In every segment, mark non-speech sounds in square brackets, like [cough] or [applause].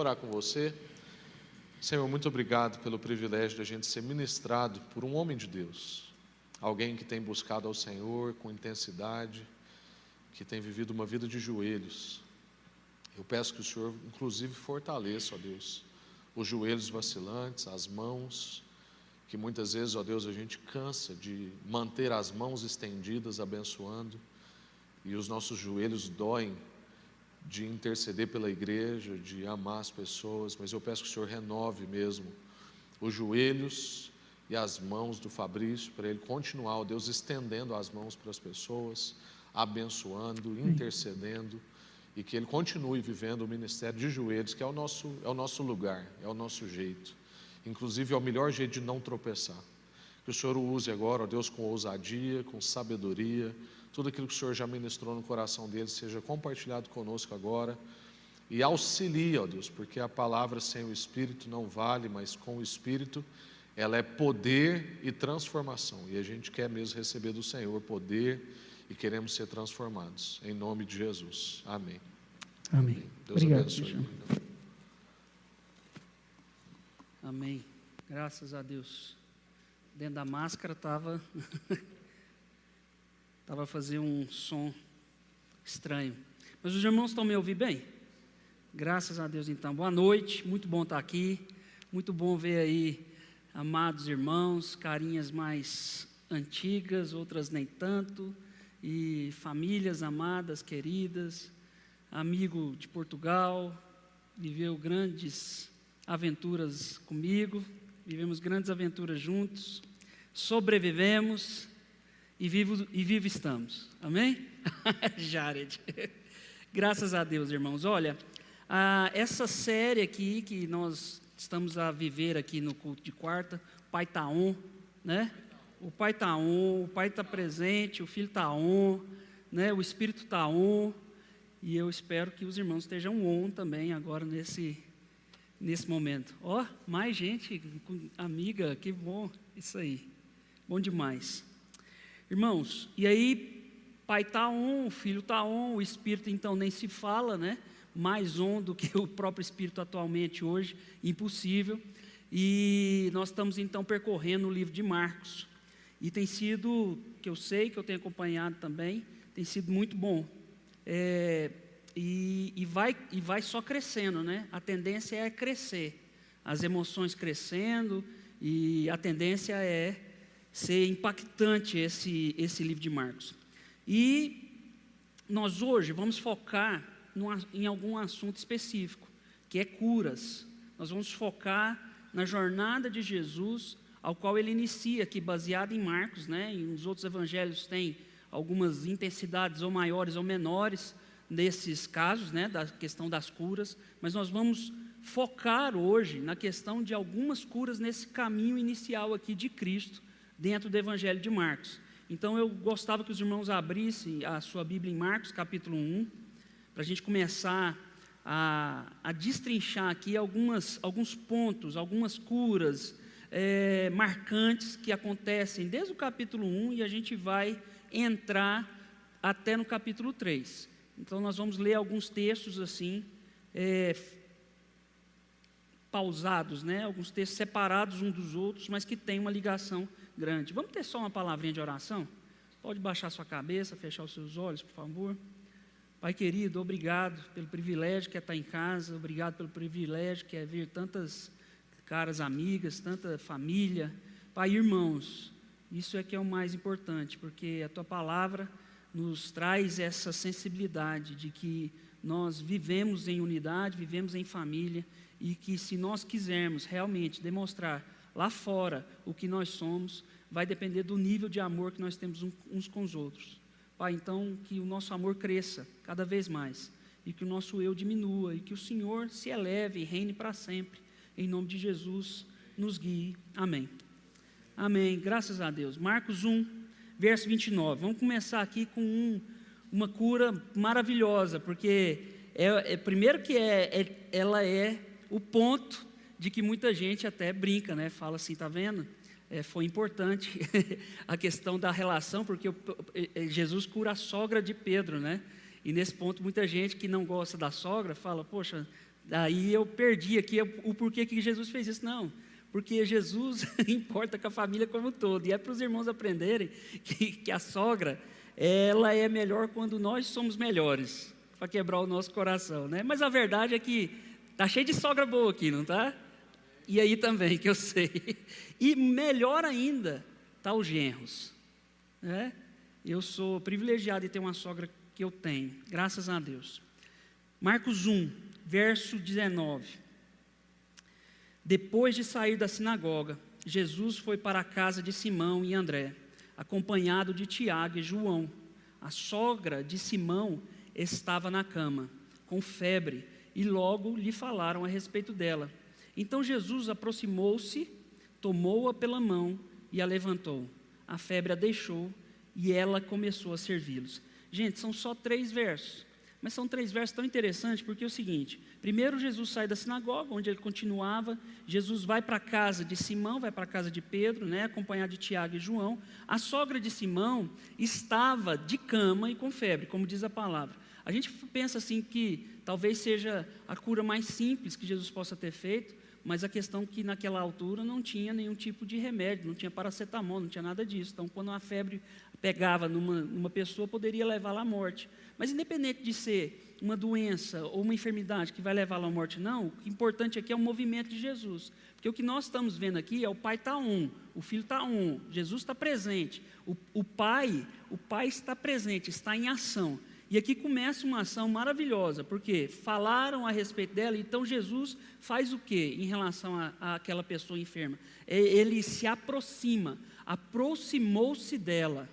orar com você. Senhor, muito obrigado pelo privilégio de a gente ser ministrado por um homem de Deus, alguém que tem buscado ao Senhor com intensidade, que tem vivido uma vida de joelhos. Eu peço que o Senhor, inclusive, fortaleça, ó Deus, os joelhos vacilantes, as mãos, que muitas vezes, ó Deus, a gente cansa de manter as mãos estendidas, abençoando, e os nossos joelhos doem de interceder pela igreja, de amar as pessoas, mas eu peço que o Senhor renove mesmo os joelhos e as mãos do Fabrício, para ele continuar, ó Deus, estendendo as mãos para as pessoas, abençoando, intercedendo, e que ele continue vivendo o ministério de joelhos, que é o nosso, é o nosso lugar, é o nosso jeito. Inclusive, é o melhor jeito de não tropeçar. Que o Senhor o use agora, ó Deus, com ousadia, com sabedoria, tudo aquilo que o Senhor já ministrou no coração dele seja compartilhado conosco agora e auxilia, ó Deus, porque a palavra sem o Espírito não vale, mas com o Espírito ela é poder e transformação. E a gente quer mesmo receber do Senhor poder e queremos ser transformados. Em nome de Jesus. Amém. Amém. Deus Obrigado, abençoe. Cristiano. Amém. Graças a Deus. Dentro da máscara estava [laughs] tava fazendo um som estranho. Mas os irmãos estão me ouvindo bem? Graças a Deus então. Boa noite, muito bom estar aqui. Muito bom ver aí amados irmãos, carinhas mais antigas, outras nem tanto, e famílias amadas, queridas, amigo de Portugal, viveu grandes aventuras comigo, vivemos grandes aventuras juntos, sobrevivemos e vivo, e vivo estamos. Amém? [laughs] Jared. Graças a Deus, irmãos. Olha, essa série aqui que nós estamos a viver aqui no culto de quarta, Pai está on, né? O Pai está on, o Pai está presente, o Filho está on, né? O Espírito está on. E eu espero que os irmãos estejam on também agora nesse, nesse momento. Ó, oh, mais gente, amiga, que bom, isso aí. Bom demais. Irmãos, e aí, pai está on, filho está on, o espírito então nem se fala, né? Mais on do que o próprio espírito atualmente hoje, impossível. E nós estamos então percorrendo o livro de Marcos. E tem sido, que eu sei, que eu tenho acompanhado também, tem sido muito bom. É, e, e, vai, e vai só crescendo, né? A tendência é crescer. As emoções crescendo, e a tendência é ser impactante esse, esse livro de Marcos. E nós hoje vamos focar em algum assunto específico, que é curas. Nós vamos focar na jornada de Jesus, ao qual ele inicia, aqui baseado em Marcos, né? E nos outros evangelhos tem algumas intensidades ou maiores ou menores nesses casos, né, da questão das curas, mas nós vamos focar hoje na questão de algumas curas nesse caminho inicial aqui de Cristo, dentro do Evangelho de Marcos. Então eu gostava que os irmãos abrissem a sua Bíblia em Marcos, capítulo 1, para a gente começar a, a destrinchar aqui algumas, alguns pontos, algumas curas é, marcantes que acontecem desde o capítulo 1 e a gente vai entrar até no capítulo 3. Então nós vamos ler alguns textos assim, é, pausados, né? alguns textos separados uns dos outros, mas que têm uma ligação grande. Vamos ter só uma palavrinha de oração? Pode baixar sua cabeça, fechar os seus olhos, por favor. Pai querido, obrigado pelo privilégio que é estar em casa, obrigado pelo privilégio que é ver tantas caras amigas, tanta família. Pai, irmãos, isso é que é o mais importante, porque a tua palavra nos traz essa sensibilidade de que nós vivemos em unidade, vivemos em família e que se nós quisermos realmente demonstrar lá fora o que nós somos, vai depender do nível de amor que nós temos uns com os outros. Pai, então que o nosso amor cresça cada vez mais e que o nosso eu diminua e que o Senhor se eleve e reine para sempre. Em nome de Jesus, nos guie. Amém. Amém. Graças a Deus. Marcos 1, verso 29. Vamos começar aqui com um, uma cura maravilhosa, porque é, é primeiro que é, é, ela é o ponto de que muita gente até brinca, né? Fala assim, tá vendo? É, foi importante [laughs] a questão da relação, porque Jesus cura a sogra de Pedro, né? E nesse ponto, muita gente que não gosta da sogra fala: Poxa, Aí eu perdi aqui o porquê que Jesus fez isso. Não, porque Jesus [laughs] importa com a família como um todo. E é para os irmãos aprenderem que, que a sogra, ela é melhor quando nós somos melhores, para quebrar o nosso coração, né? Mas a verdade é que tá cheio de sogra boa aqui, não tá? E aí também, que eu sei. E melhor ainda, tá os genros, né? Eu sou privilegiado de ter uma sogra que eu tenho, graças a Deus. Marcos 1, verso 19. Depois de sair da sinagoga, Jesus foi para a casa de Simão e André, acompanhado de Tiago e João. A sogra de Simão estava na cama, com febre, e logo lhe falaram a respeito dela. Então Jesus aproximou-se, tomou-a pela mão e a levantou. A febre a deixou e ela começou a servi-los. Gente, são só três versos. Mas são três versos tão interessantes, porque é o seguinte: primeiro, Jesus sai da sinagoga, onde ele continuava, Jesus vai para a casa de Simão, vai para a casa de Pedro, né, acompanhado de Tiago e João. A sogra de Simão estava de cama e com febre, como diz a palavra. A gente pensa assim que talvez seja a cura mais simples que Jesus possa ter feito, mas a questão é que naquela altura não tinha nenhum tipo de remédio, não tinha paracetamol, não tinha nada disso. Então, quando uma febre pegava numa, numa pessoa, poderia levá-la à morte. Mas independente de ser uma doença ou uma enfermidade que vai levá-la à morte, não, o importante aqui é o movimento de Jesus. Porque o que nós estamos vendo aqui é o pai está um, o filho está um, Jesus está presente, o, o pai, o pai está presente, está em ação. E aqui começa uma ação maravilhosa, porque falaram a respeito dela, então Jesus faz o que em relação àquela pessoa enferma? É, ele se aproxima, aproximou-se dela.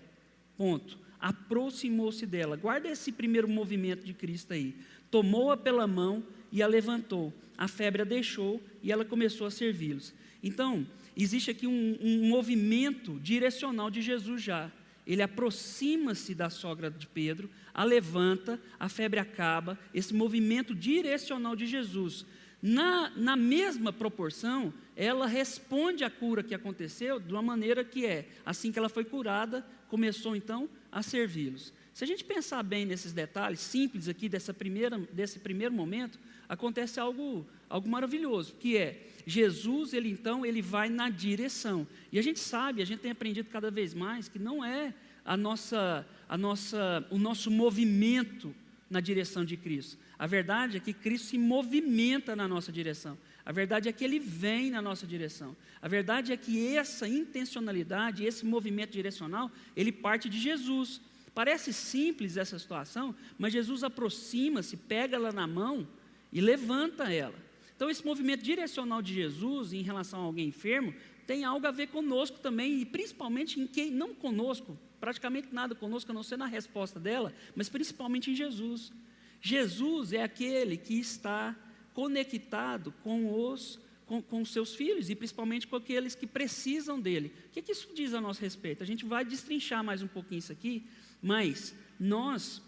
Ponto. Aproximou-se dela. Guarda esse primeiro movimento de Cristo aí. Tomou-a pela mão e a levantou. A febre a deixou e ela começou a servi-los. Então, existe aqui um, um movimento direcional de Jesus já. Ele aproxima-se da sogra de Pedro, a levanta, a febre acaba, esse movimento direcional de Jesus. Na, na mesma proporção, ela responde à cura que aconteceu de uma maneira que é, assim que ela foi curada, começou então a servi-los. Se a gente pensar bem nesses detalhes simples aqui dessa primeira, desse primeiro momento, acontece algo, algo maravilhoso, que é Jesus, ele então, ele vai na direção. E a gente sabe, a gente tem aprendido cada vez mais que não é a nossa, a nossa, o nosso movimento na direção de Cristo. A verdade é que Cristo se movimenta na nossa direção. A verdade é que ele vem na nossa direção. A verdade é que essa intencionalidade, esse movimento direcional, ele parte de Jesus. Parece simples essa situação, mas Jesus aproxima-se, pega ela na mão e levanta ela. Então, esse movimento direcional de Jesus em relação a alguém enfermo tem algo a ver conosco também, e principalmente em quem, não conosco, praticamente nada conosco, a não ser na resposta dela, mas principalmente em Jesus. Jesus é aquele que está conectado com os com, com seus filhos e principalmente com aqueles que precisam dele. O que, que isso diz a nosso respeito? A gente vai destrinchar mais um pouquinho isso aqui, mas nós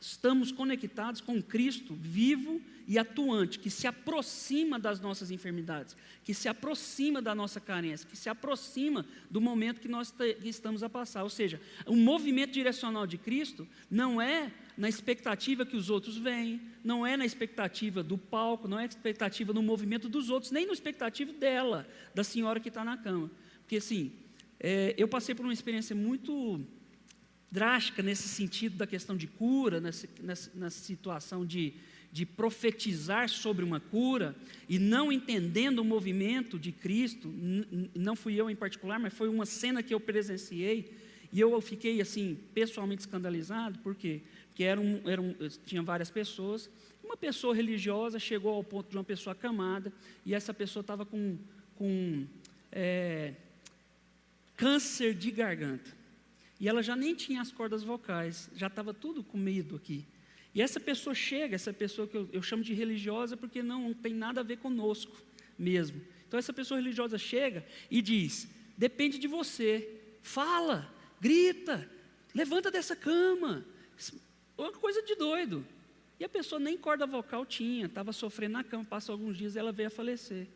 estamos conectados com Cristo vivo e atuante, que se aproxima das nossas enfermidades, que se aproxima da nossa carência, que se aproxima do momento que nós estamos a passar. Ou seja, o movimento direcional de Cristo não é na expectativa que os outros veem, não é na expectativa do palco, não é na expectativa no movimento dos outros, nem na expectativa dela, da senhora que está na cama. Porque assim, é, eu passei por uma experiência muito drástica nesse sentido da questão de cura, nessa, nessa, nessa situação de, de profetizar sobre uma cura e não entendendo o movimento de Cristo, não fui eu em particular, mas foi uma cena que eu presenciei e eu fiquei assim pessoalmente escandalizado, por quê? Porque eram, eram, tinha várias pessoas, uma pessoa religiosa chegou ao ponto de uma pessoa acamada e essa pessoa estava com, com é, câncer de garganta. E ela já nem tinha as cordas vocais, já estava tudo comido aqui. E essa pessoa chega, essa pessoa que eu, eu chamo de religiosa porque não, não tem nada a ver conosco mesmo. Então essa pessoa religiosa chega e diz: depende de você, fala, grita, levanta dessa cama. Uma coisa de doido. E a pessoa nem corda vocal tinha, estava sofrendo na cama, passou alguns dias ela veio a falecer.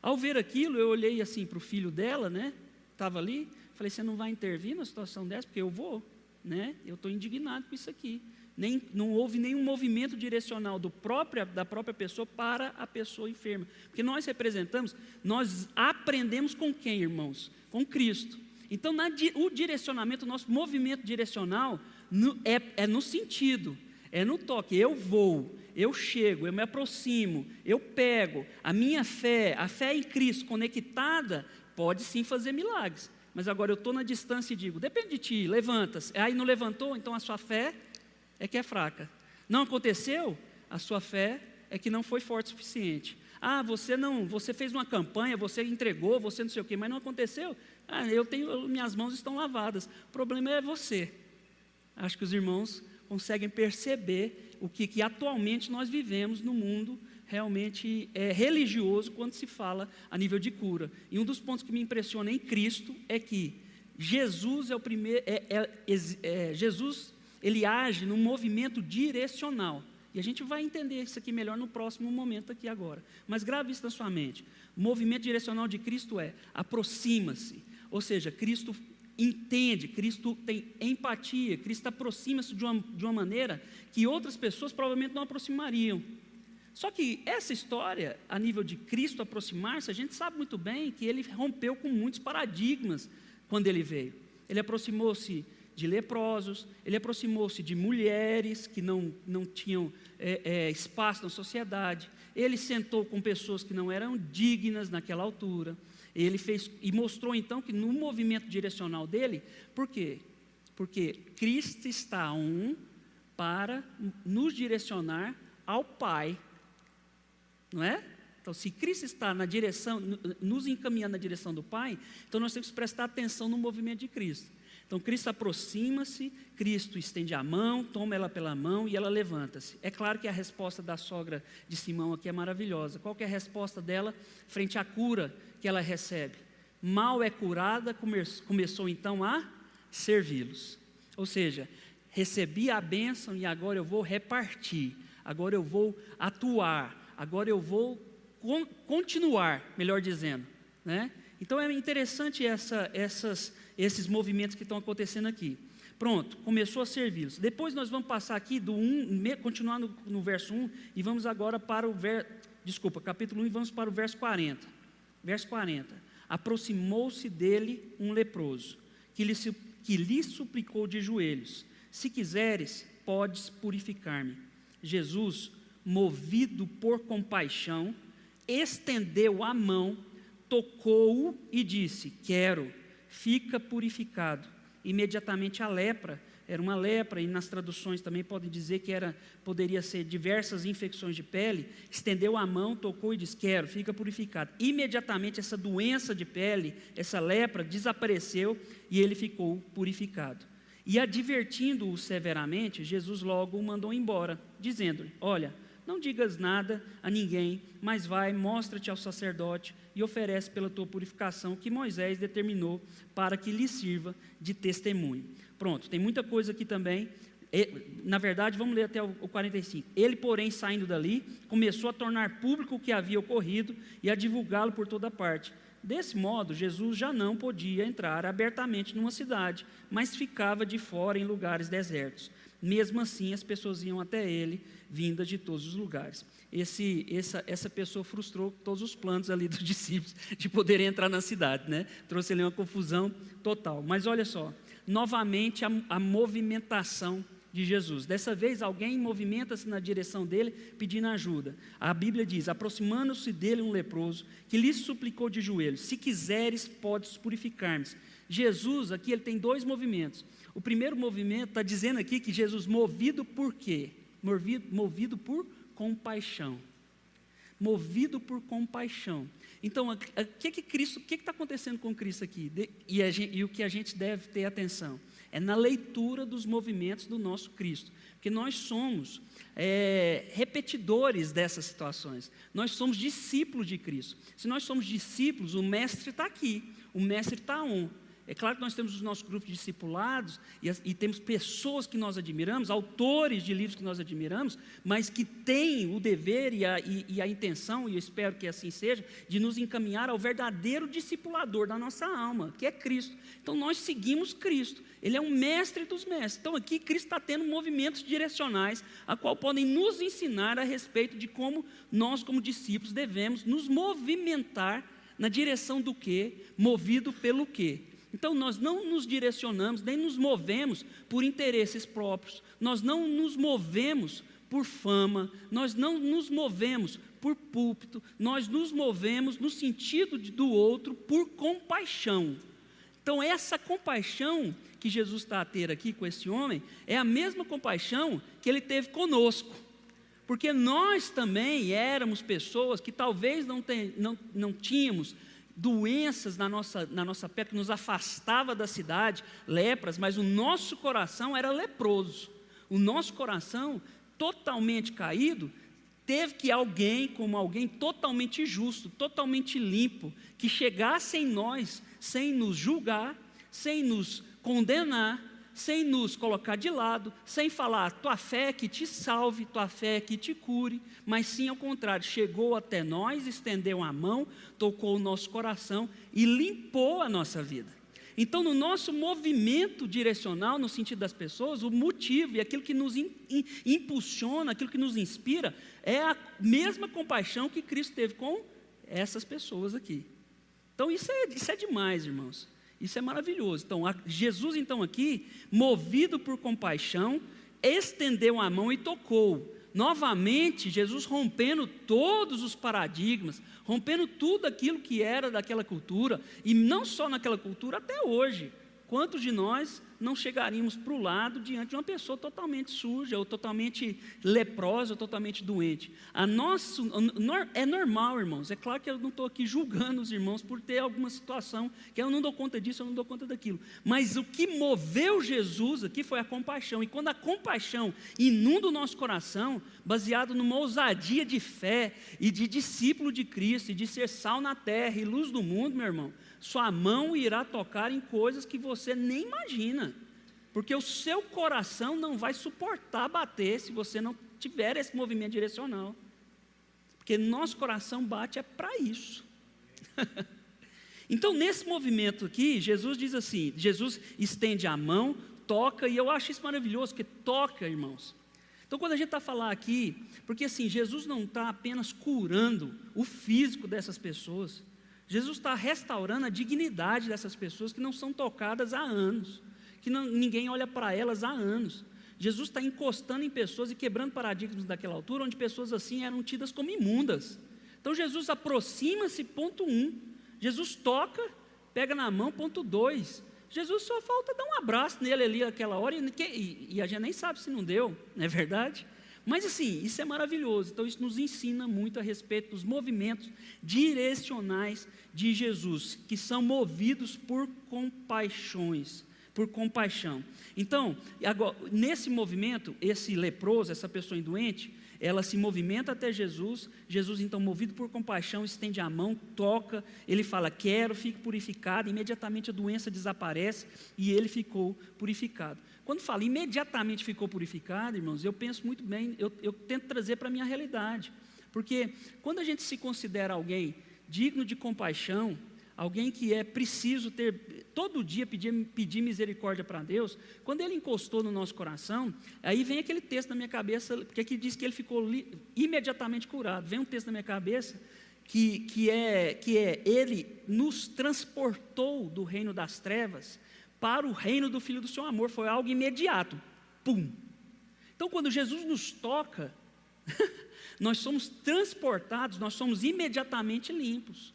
Ao ver aquilo, eu olhei assim para o filho dela, né? Estava ali, Falei, você não vai intervir numa situação dessa? Porque eu vou. né? Eu estou indignado com isso aqui. Nem, não houve nenhum movimento direcional do própria, da própria pessoa para a pessoa enferma. Porque nós representamos, nós aprendemos com quem, irmãos? Com Cristo. Então, na, o direcionamento, o nosso movimento direcional no, é, é no sentido, é no toque. Eu vou, eu chego, eu me aproximo, eu pego. A minha fé, a fé em Cristo conectada, pode sim fazer milagres. Mas agora eu estou na distância e digo: depende de ti, levanta-se. Aí não levantou, então a sua fé é que é fraca. Não aconteceu? A sua fé é que não foi forte o suficiente. Ah, você não, você fez uma campanha, você entregou, você não sei o quê, mas não aconteceu. Ah, eu tenho, minhas mãos estão lavadas. O problema é você. Acho que os irmãos conseguem perceber o que, que atualmente nós vivemos no mundo realmente é, religioso quando se fala a nível de cura. E um dos pontos que me impressiona em Cristo é que Jesus é o primeiro, é, é, é Jesus ele age num movimento direcional. E a gente vai entender isso aqui melhor no próximo momento aqui agora. Mas grave isso na sua mente. O movimento direcional de Cristo é aproxima-se. Ou seja, Cristo entende, Cristo tem empatia, Cristo aproxima-se de uma, de uma maneira que outras pessoas provavelmente não aproximariam. Só que essa história, a nível de Cristo aproximar-se, a gente sabe muito bem que ele rompeu com muitos paradigmas quando ele veio. Ele aproximou-se de leprosos, ele aproximou-se de mulheres que não, não tinham é, é, espaço na sociedade, ele sentou com pessoas que não eram dignas naquela altura, ele fez e mostrou então que no movimento direcional dele, por quê? Porque Cristo está um para nos direcionar ao Pai, não é? Então, se Cristo está na direção, nos encaminhando na direção do Pai, então nós temos que prestar atenção no movimento de Cristo. Então Cristo aproxima-se, Cristo estende a mão, toma ela pela mão e ela levanta-se. É claro que a resposta da sogra de Simão aqui é maravilhosa. Qual é a resposta dela frente à cura que ela recebe? Mal é curada, come começou então a servi-los. Ou seja, recebi a bênção e agora eu vou repartir, agora eu vou atuar, agora eu vou con continuar, melhor dizendo. Né? Então é interessante essa, essas esses movimentos que estão acontecendo aqui. Pronto, começou a servi-los. Depois nós vamos passar aqui do 1, continuar no, no verso 1 e vamos agora para o ver, desculpa, capítulo 1 e vamos para o verso 40. Verso 40. Aproximou-se dele um leproso, que lhe, que lhe suplicou de joelhos: Se quiseres, podes purificar-me. Jesus, movido por compaixão, estendeu a mão, tocou-o e disse: Quero fica purificado. Imediatamente a lepra, era uma lepra, e nas traduções também podem dizer que era, poderia ser diversas infecções de pele, estendeu a mão, tocou e disse: Quero, fica purificado. Imediatamente essa doença de pele, essa lepra, desapareceu e ele ficou purificado. E advertindo-o severamente, Jesus logo o mandou embora, dizendo-lhe: Olha, não digas nada a ninguém, mas vai, mostra-te ao sacerdote e oferece pela tua purificação que Moisés determinou para que lhe sirva de testemunho. Pronto, tem muita coisa aqui também. Na verdade, vamos ler até o 45. Ele, porém, saindo dali, começou a tornar público o que havia ocorrido e a divulgá-lo por toda parte. Desse modo, Jesus já não podia entrar abertamente numa cidade, mas ficava de fora em lugares desertos. Mesmo assim, as pessoas iam até ele, vindas de todos os lugares. Esse, essa, essa pessoa frustrou todos os planos ali [laughs] dos discípulos de poderem entrar na cidade, né? Trouxe ali uma confusão total. Mas olha só, novamente a, a movimentação de Jesus. Dessa vez, alguém movimenta-se na direção dele, pedindo ajuda. A Bíblia diz: aproximando-se dele um leproso, que lhe suplicou de joelhos: Se quiseres, podes purificar-me. Jesus, aqui, ele tem dois movimentos. O primeiro movimento está dizendo aqui que Jesus, movido por quê? Movido, movido por compaixão. Movido por compaixão. Então, o que que Cristo, o que está acontecendo com Cristo aqui? De, e, gente, e o que a gente deve ter atenção é na leitura dos movimentos do nosso Cristo, porque nós somos é, repetidores dessas situações. Nós somos discípulos de Cristo. Se nós somos discípulos, o mestre está aqui, o mestre está on. É claro que nós temos os nossos grupos discipulados e, e, temos pessoas que nós admiramos, autores de livros que nós admiramos, mas que têm o dever e a, e, e a intenção, e eu espero que assim seja, de nos encaminhar ao verdadeiro discipulador da nossa alma, que é Cristo. Então nós seguimos Cristo, Ele é um mestre dos mestres. Então aqui Cristo está tendo movimentos direcionais, a qual podem nos ensinar a respeito de como nós, como discípulos, devemos nos movimentar na direção do que, movido pelo que. Então nós não nos direcionamos, nem nos movemos por interesses próprios, nós não nos movemos por fama, nós não nos movemos por púlpito, nós nos movemos no sentido do outro por compaixão. Então, essa compaixão que Jesus está a ter aqui com esse homem é a mesma compaixão que ele teve conosco. Porque nós também éramos pessoas que talvez não, tem, não, não tínhamos doenças na nossa, na nossa pele que nos afastava da cidade, lepras, mas o nosso coração era leproso. O nosso coração, totalmente caído, teve que alguém, como alguém totalmente justo, totalmente limpo, que chegasse em nós sem nos julgar, sem nos condenar, sem nos colocar de lado, sem falar tua fé que te salve, tua fé que te cure, mas sim ao contrário, chegou até nós, estendeu a mão, tocou o nosso coração e limpou a nossa vida. Então, no nosso movimento direcional, no sentido das pessoas, o motivo e aquilo que nos in, in, impulsiona, aquilo que nos inspira, é a mesma compaixão que Cristo teve com essas pessoas aqui. Então, isso é, isso é demais, irmãos. Isso é maravilhoso. Então, Jesus, então, aqui, movido por compaixão, estendeu a mão e tocou. Novamente, Jesus rompendo todos os paradigmas, rompendo tudo aquilo que era daquela cultura, e não só naquela cultura, até hoje. Quantos de nós não chegaríamos para o lado diante de uma pessoa totalmente suja, ou totalmente leprosa, ou totalmente doente? A nosso, é normal, irmãos. É claro que eu não estou aqui julgando os irmãos por ter alguma situação que eu não dou conta disso, eu não dou conta daquilo. Mas o que moveu Jesus aqui foi a compaixão. E quando a compaixão inunda o nosso coração, baseado numa ousadia de fé e de discípulo de Cristo, e de ser sal na terra e luz do mundo, meu irmão sua mão irá tocar em coisas que você nem imagina, porque o seu coração não vai suportar bater se você não tiver esse movimento direcional. Porque nosso coração bate é para isso. [laughs] então, nesse movimento aqui, Jesus diz assim: Jesus estende a mão, toca, e eu acho isso maravilhoso, que toca, irmãos. Então, quando a gente está falando aqui, porque assim, Jesus não está apenas curando o físico dessas pessoas, Jesus está restaurando a dignidade dessas pessoas que não são tocadas há anos, que não, ninguém olha para elas há anos. Jesus está encostando em pessoas e quebrando paradigmas daquela altura, onde pessoas assim eram tidas como imundas. Então Jesus aproxima-se, ponto um. Jesus toca, pega na mão, ponto dois. Jesus só falta dar um abraço nele ali naquela hora, e, e, a gente nem sabe se não deu, não é verdade? Mas assim, isso é maravilhoso. Então, isso nos ensina muito a respeito dos movimentos direcionais de Jesus, que são movidos por compaixões, por compaixão. Então, agora, nesse movimento, esse leproso, essa pessoa doente, ela se movimenta até Jesus, Jesus então movido por compaixão estende a mão, toca, ele fala quero, fique purificado, imediatamente a doença desaparece e ele ficou purificado. Quando fala imediatamente ficou purificado, irmãos, eu penso muito bem, eu, eu tento trazer para a minha realidade. Porque quando a gente se considera alguém digno de compaixão, alguém que é preciso ter, todo dia pedir, pedir misericórdia para Deus, quando ele encostou no nosso coração, aí vem aquele texto na minha cabeça, porque aqui diz que ele ficou li, imediatamente curado. Vem um texto na minha cabeça que, que, é, que é: Ele nos transportou do reino das trevas para o reino do Filho do seu amor. Foi algo imediato. Pum. Então, quando Jesus nos toca, [laughs] nós somos transportados, nós somos imediatamente limpos.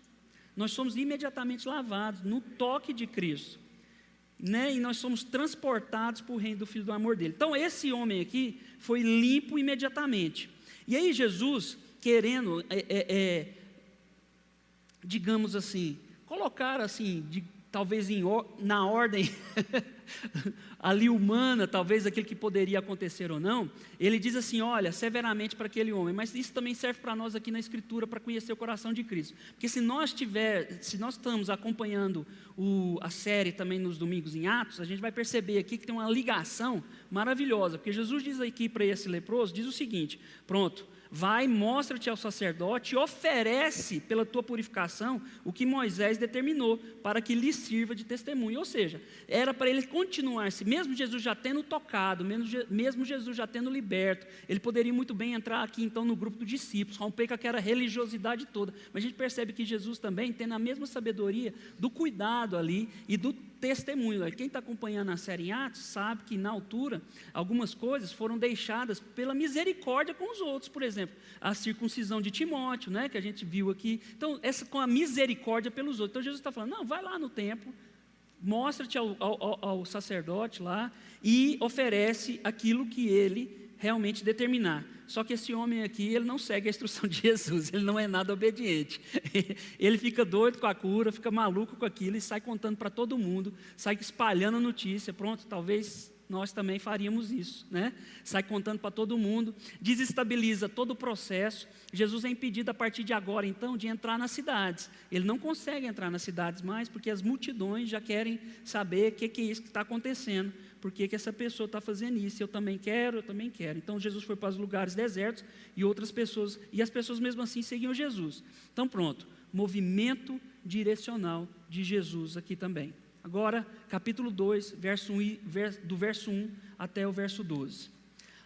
Nós somos imediatamente lavados no toque de Cristo. Né? E nós somos transportados para o reino do Filho do amor dele. Então, esse homem aqui foi limpo imediatamente. E aí, Jesus, querendo, é, é, é, digamos assim, colocar assim, de talvez em, na ordem [laughs] ali humana, talvez aquilo que poderia acontecer ou não, ele diz assim: olha, severamente para aquele homem, mas isso também serve para nós aqui na Escritura para conhecer o coração de Cristo. Porque se nós tiver, se nós estamos acompanhando o, a série também nos domingos em Atos, a gente vai perceber aqui que tem uma ligação maravilhosa, porque Jesus diz aqui para esse leproso, diz o seguinte: pronto, vai, mostra-te ao sacerdote oferece pela tua purificação o que Moisés determinou para que lhe sirva de testemunho. Ou seja, era para ele continuar-se, mesmo Jesus já tendo tocado, mesmo Jesus já tendo liberto, ele poderia muito bem entrar aqui então no grupo dos discípulos, romper com aquela religiosidade toda. Mas a gente percebe que Jesus também tem a mesma sabedoria do cuidado ali e do testemunho. Quem está acompanhando a série em Atos sabe que, na altura, algumas coisas foram deixadas pela misericórdia com os outros. Por exemplo, a circuncisão de Timóteo, né, que a gente viu aqui. Então, essa com a misericórdia pelos outros. Então, Jesus está falando: não, vai lá no templo, mostra-te ao, ao, ao sacerdote lá e oferece aquilo que ele realmente determinar. Só que esse homem aqui, ele não segue a instrução de [laughs] Jesus, ele não é nada obediente. [laughs] Ele fica doido com a cura, fica maluco com aquilo e sai contando para todo mundo, sai espalhando a notícia. Pronto, talvez nós também faríamos isso, né? Sai contando para todo mundo, desestabiliza todo o processo. Jesus é impedido a partir de agora, então, de entrar nas cidades. Ele não consegue entrar nas cidades mais, porque as multidões já querem saber o que, que é isso que está acontecendo por que, que essa pessoa está fazendo isso? Eu também quero, eu também quero. Então Jesus foi para os lugares desertos e outras pessoas, e as pessoas mesmo assim seguiam Jesus. Então pronto, movimento direcional de Jesus aqui também. Agora, capítulo 2, verso 1, do verso 1 até o verso 12.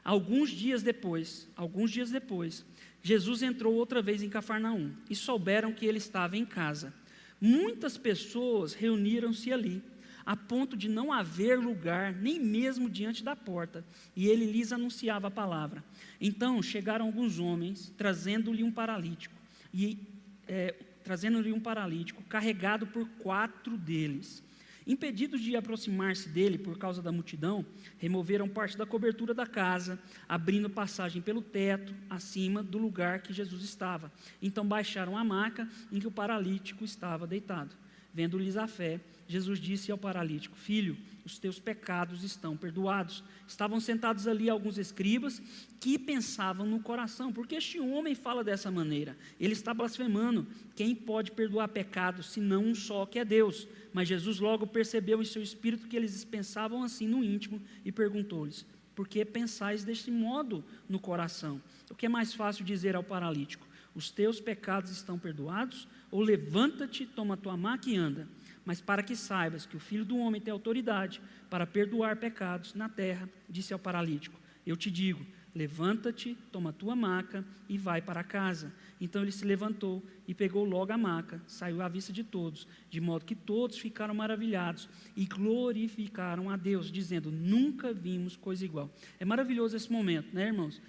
Alguns dias depois, alguns dias depois, Jesus entrou outra vez em Cafarnaum e souberam que ele estava em casa. Muitas pessoas reuniram-se ali a ponto de não haver lugar, nem mesmo diante da porta, e ele lhes anunciava a palavra. Então chegaram alguns homens, trazendo-lhe um paralítico, e é, trazendo-lhe um paralítico, carregado por quatro deles. Impedidos de aproximar-se dele por causa da multidão, removeram parte da cobertura da casa, abrindo passagem pelo teto, acima do lugar que Jesus estava. Então baixaram a maca em que o paralítico estava deitado. Vendo-lhes a fé, Jesus disse ao paralítico: Filho, os teus pecados estão perdoados. Estavam sentados ali alguns escribas que pensavam no coração: porque este homem fala dessa maneira? Ele está blasfemando. Quem pode perdoar pecados senão um só que é Deus? Mas Jesus logo percebeu em seu espírito que eles pensavam assim no íntimo e perguntou-lhes: Por que pensais deste modo no coração? O que é mais fácil dizer ao paralítico: Os teus pecados estão perdoados? Ou levanta-te, toma tua maca e anda mas para que saibas que o Filho do Homem tem autoridade para perdoar pecados na terra, disse ao paralítico: Eu te digo, levanta-te, toma tua maca e vai para casa. Então ele se levantou e pegou logo a maca, saiu à vista de todos, de modo que todos ficaram maravilhados e glorificaram a Deus, dizendo: Nunca vimos coisa igual. É maravilhoso esse momento, né, irmãos?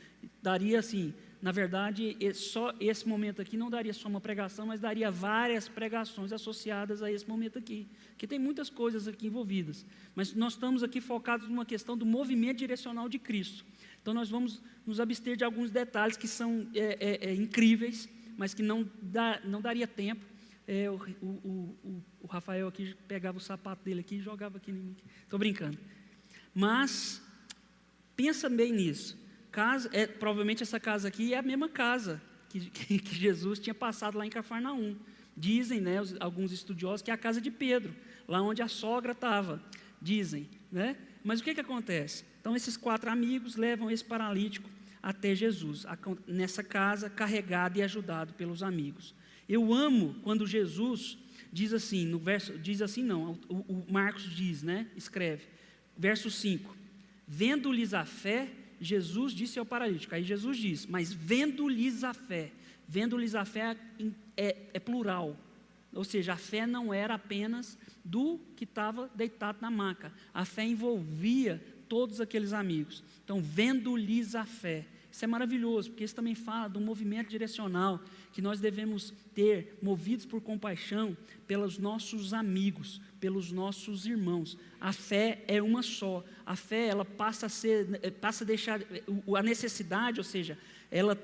Daria assim na verdade, só esse momento aqui não daria só uma pregação, mas daria várias pregações associadas a esse momento aqui, que tem muitas coisas aqui envolvidas. Mas nós estamos aqui focados numa questão do movimento direcional de Cristo. Então nós vamos nos abster de alguns detalhes que são é, é, é, incríveis, mas que não, dá, não daria tempo. É, o, o, o, o, Rafael aqui pegava o sapato dele aqui e jogava aqui. Estou brincando. Mas pensa bem nisso casa, é, provavelmente essa casa aqui é a mesma casa que, [laughs] que, que Jesus tinha passado lá em Cafarnaum. Dizem, né, os, alguns estudiosos, que é a casa de Pedro, lá onde a sogra estava. Dizem, né? Mas o que, que acontece? Então, esses quatro amigos levam esse paralítico até Jesus, nessa casa, carregado e ajudado pelos amigos. Eu amo quando Jesus diz assim, no verso, diz assim não, o, o Marcos diz, né? Escreve, verso 5: Vendo-lhes a fé, Jesus disse ao paralítico. Aí Jesus diz: Mas vendo-lhes a fé. Vendo-lhes a fé é, é, plural. Ou seja, a fé não era apenas do que estava deitado na maca. A fé envolvia todos aqueles amigos. Então, vendo-lhes a fé. Isso é maravilhoso, porque isso também fala de um movimento direcional que nós devemos ter, movidos por compaixão, pelos nossos amigos, pelos nossos irmãos. A fé é uma só. A fé, ela passa a ser, eh, passa a deixar eh, a necessidade, ou seja, ela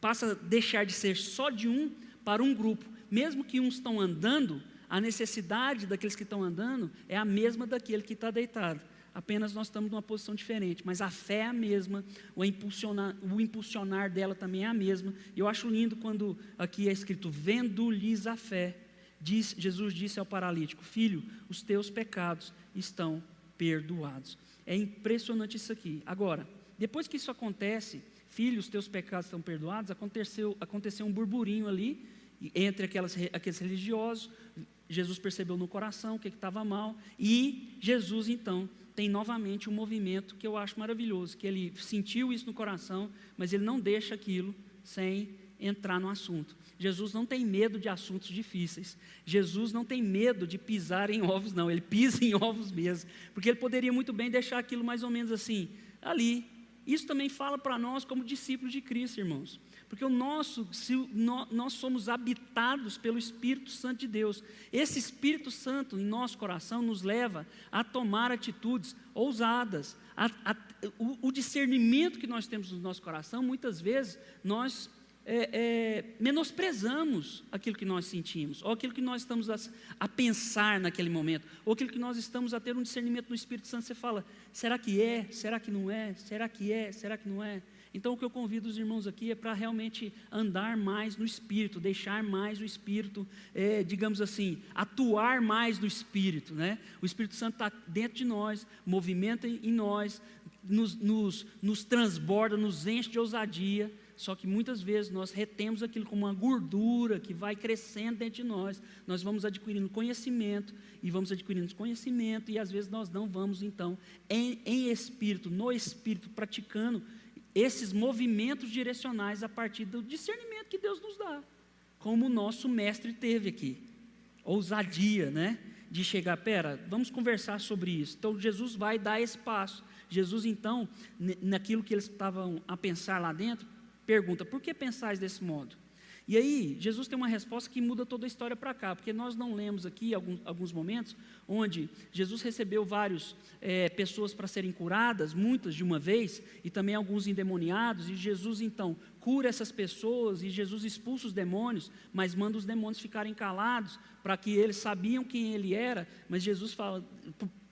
passa a deixar de ser só de um para um grupo. Mesmo que uns estão andando, a necessidade daqueles que estão andando é a mesma daquele que está deitado. Apenas nós estamos numa posição diferente, mas a fé é a mesma, o impulsionar, o impulsionar dela também é a mesma. Eu acho lindo quando aqui é escrito: vendo-lhes a fé. Diz, Jesus disse ao paralítico: Filho, os teus pecados estão perdoados. É impressionante isso aqui. Agora, depois que isso acontece, filho, os teus pecados estão perdoados, aconteceu, aconteceu um burburinho ali entre aquelas, aqueles religiosos. Jesus percebeu no coração o que estava mal, e Jesus então tem novamente um movimento que eu acho maravilhoso, que ele sentiu isso no coração, mas ele não deixa aquilo sem entrar no assunto. Jesus não tem medo de assuntos difíceis. Jesus não tem medo de pisar em ovos, não. Ele pisa em ovos mesmo. Porque ele poderia muito bem deixar aquilo mais ou menos assim, ali. Isso também fala para nós como discípulos de Cristo, irmãos. Porque o nosso, se nós somos habitados pelo Espírito Santo de Deus. Esse Espírito Santo em nosso coração nos leva a tomar atitudes ousadas. A, a, o, o discernimento que nós temos no nosso coração, muitas vezes nós é, é, menosprezamos aquilo que nós sentimos, ou aquilo que nós estamos a, a, pensar naquele momento, ou aquilo que nós estamos a ter um discernimento no Espírito Santo. Você fala, será que é? Será que não é? Será que é? Será que não é? Então, o que eu convido os irmãos aqui é para realmente andar mais no Espírito, deixar mais o Espírito, é, digamos assim, atuar mais no Espírito. Né? O Espírito Santo está dentro de nós, movimenta em nós, nos, nos, nos transborda, nos enche de ousadia. Só que muitas vezes nós retemos aquilo como uma gordura que vai crescendo dentro de nós. Nós vamos adquirindo conhecimento e vamos adquirindo conhecimento e às vezes nós não vamos então em, em espírito, no espírito, praticando esses movimentos direcionais a partir do discernimento que Deus nos dá, como o nosso mestre teve aqui. Ousadia, né? De chegar, pera, vamos conversar sobre isso. Então Jesus vai dar esse passo. Jesus, então, naquilo que eles estavam a pensar lá dentro, pergunta: por que pensais desse modo? E aí, Jesus tem uma resposta que muda toda a história para cá, porque nós não lemos aqui alguns, alguns momentos onde Jesus recebeu várias é, pessoas para serem curadas, muitas de uma vez, e também alguns endemoniados, e Jesus então cura essas pessoas, e Jesus expulsa os demônios, mas manda os demônios ficarem calados, para que eles sabiam quem ele era, mas Jesus fala,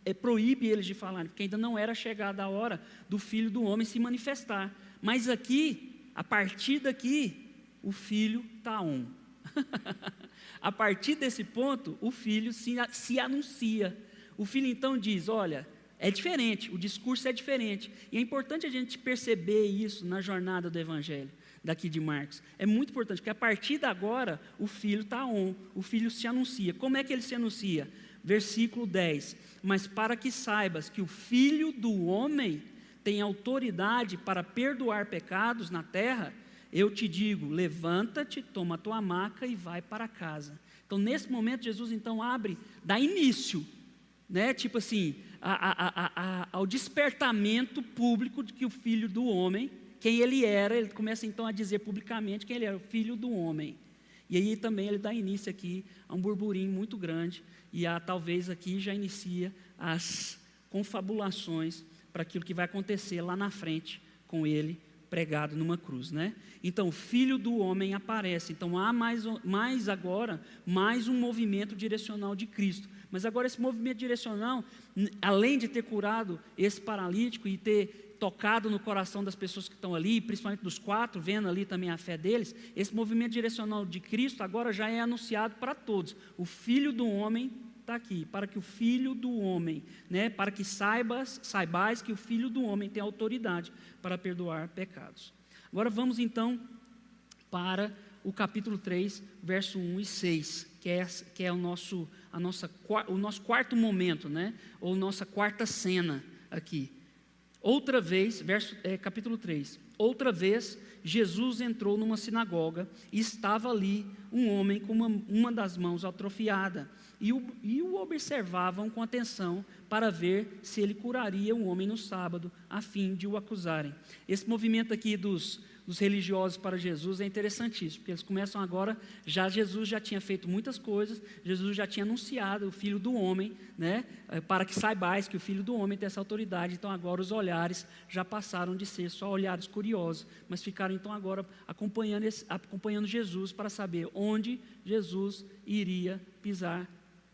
é, proíbe eles de falar, porque ainda não era chegada a hora do Filho do Homem se manifestar. Mas aqui, a partir daqui, o filho está on. [laughs] a partir desse ponto, o filho se, se anuncia. O filho então diz: Olha, é diferente, o discurso é diferente. E é importante a gente perceber isso na jornada do Evangelho, daqui de Marcos. É muito importante, porque a partir de agora, o filho está on, o filho se anuncia. Como é que ele se anuncia? Versículo 10: Mas para que saibas que o filho do homem tem autoridade para perdoar pecados na terra, eu te digo: levanta-te, toma a tua maca e vai para casa. Então, nesse momento, Jesus então abre, dá início, né? Tipo assim, a, a, a, ao despertamento público de que o filho do homem, quem ele era, ele começa então a dizer publicamente quem ele era, o filho do homem. E aí também ele dá início aqui a um burburinho muito grande, e a, talvez aqui já inicia as confabulações para aquilo que vai acontecer lá na frente com ele pregado numa cruz, né? Então, filho do homem aparece. Então, há mais, mais agora, mais um movimento direcional de Cristo. Mas agora, esse movimento direcional, além de ter curado esse paralítico e ter tocado no coração das pessoas que estão ali, principalmente dos quatro, vendo ali também a fé deles, esse movimento direcional de Cristo agora já é anunciado para todos. O filho do homem está aqui, para que o filho do homem, né, para que saibas, saibais que o filho do homem tem autoridade para perdoar pecados. Agora vamos então para o capítulo 3, verso 1 e 6, que é, que é o, nosso, a nossa, o nosso quarto momento, né, ou nossa quarta cena aqui. Outra vez, verso, é, capítulo 3, outra vez Jesus entrou numa sinagoga e estava ali um homem com uma, uma das mãos atrofiada e o, e o observavam com atenção para ver se ele curaria um homem no sábado, a fim de o acusarem. Esse movimento aqui dos, dos religiosos para Jesus é interessantíssimo, porque eles começam agora, já Jesus já tinha feito muitas coisas, Jesus já tinha anunciado o Filho do Homem, né, eh, para que saibais que o Filho do Homem tem essa autoridade, então agora os olhares já passaram de ser só olhares curiosos, mas ficaram então agora acompanhando, acompanhando Jesus para saber onde Jesus iria pisar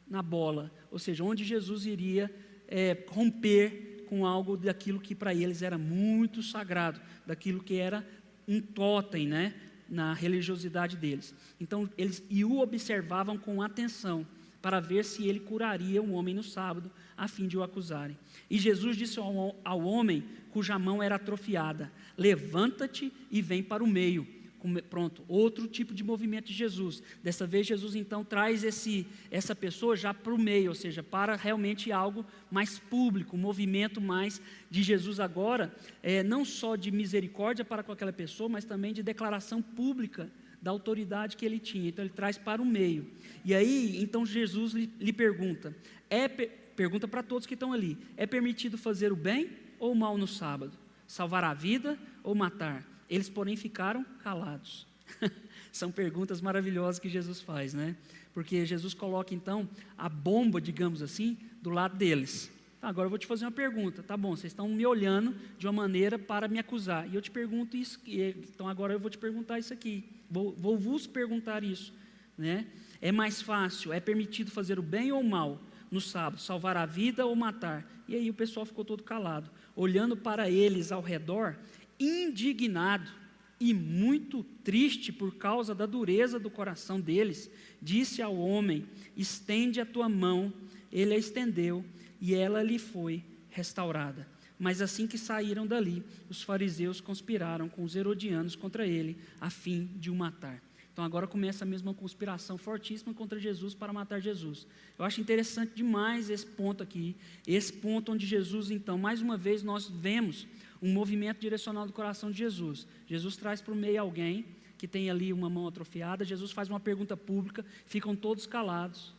na bola, ou seja, onde Jesus iria é, romper com algo daquilo que para eles era muito sagrado, daquilo que era um totem, né, na religiosidade deles. Então eles e o observavam com atenção para ver se ele curaria um homem no sábado, a fim de o acusarem. E Jesus disse ao, ao homem cuja mão era atrofiada: Levanta-te e vem para o meio. Pronto, outro tipo de movimento de Jesus. Dessa vez, Jesus então traz esse, essa pessoa já para o meio, ou seja, para realmente algo mais público, um movimento mais de Jesus agora, é, não só de misericórdia para com aquela pessoa, mas também de declaração pública da autoridade que ele tinha. Então, ele traz para o meio. E aí, então, Jesus lhe, lhe pergunta: é, pergunta para todos que estão ali: é permitido fazer o bem ou o mal no sábado? Salvar a vida ou matar? Eles, porém, ficaram calados. [laughs] São perguntas maravilhosas que Jesus faz, né? Porque Jesus coloca então a bomba, digamos assim, do lado deles. Tá, agora eu vou te fazer uma pergunta. Tá bom, vocês estão me olhando de uma maneira para me acusar. E eu te pergunto isso. Então agora eu vou te perguntar isso aqui. Vou, vou vos perguntar isso. Né? É mais fácil, é permitido fazer o bem ou o mal no sábado, salvar a vida ou matar? E aí o pessoal ficou todo calado, olhando para eles ao redor indignado e muito triste por causa da dureza do coração deles, disse ao homem: Estende a tua mão. Ele a estendeu e ela lhe foi restaurada. Mas assim que saíram dali, os fariseus conspiraram com os herodianos contra ele, a fim de o matar. Então agora começa a mesma conspiração fortíssima contra Jesus para matar Jesus. Eu acho interessante demais esse ponto aqui, esse ponto onde Jesus, então, mais uma vez nós vemos um movimento direcional do coração de Jesus. Jesus traz para o meio alguém que tem ali uma mão atrofiada, Jesus faz uma pergunta pública, ficam todos calados.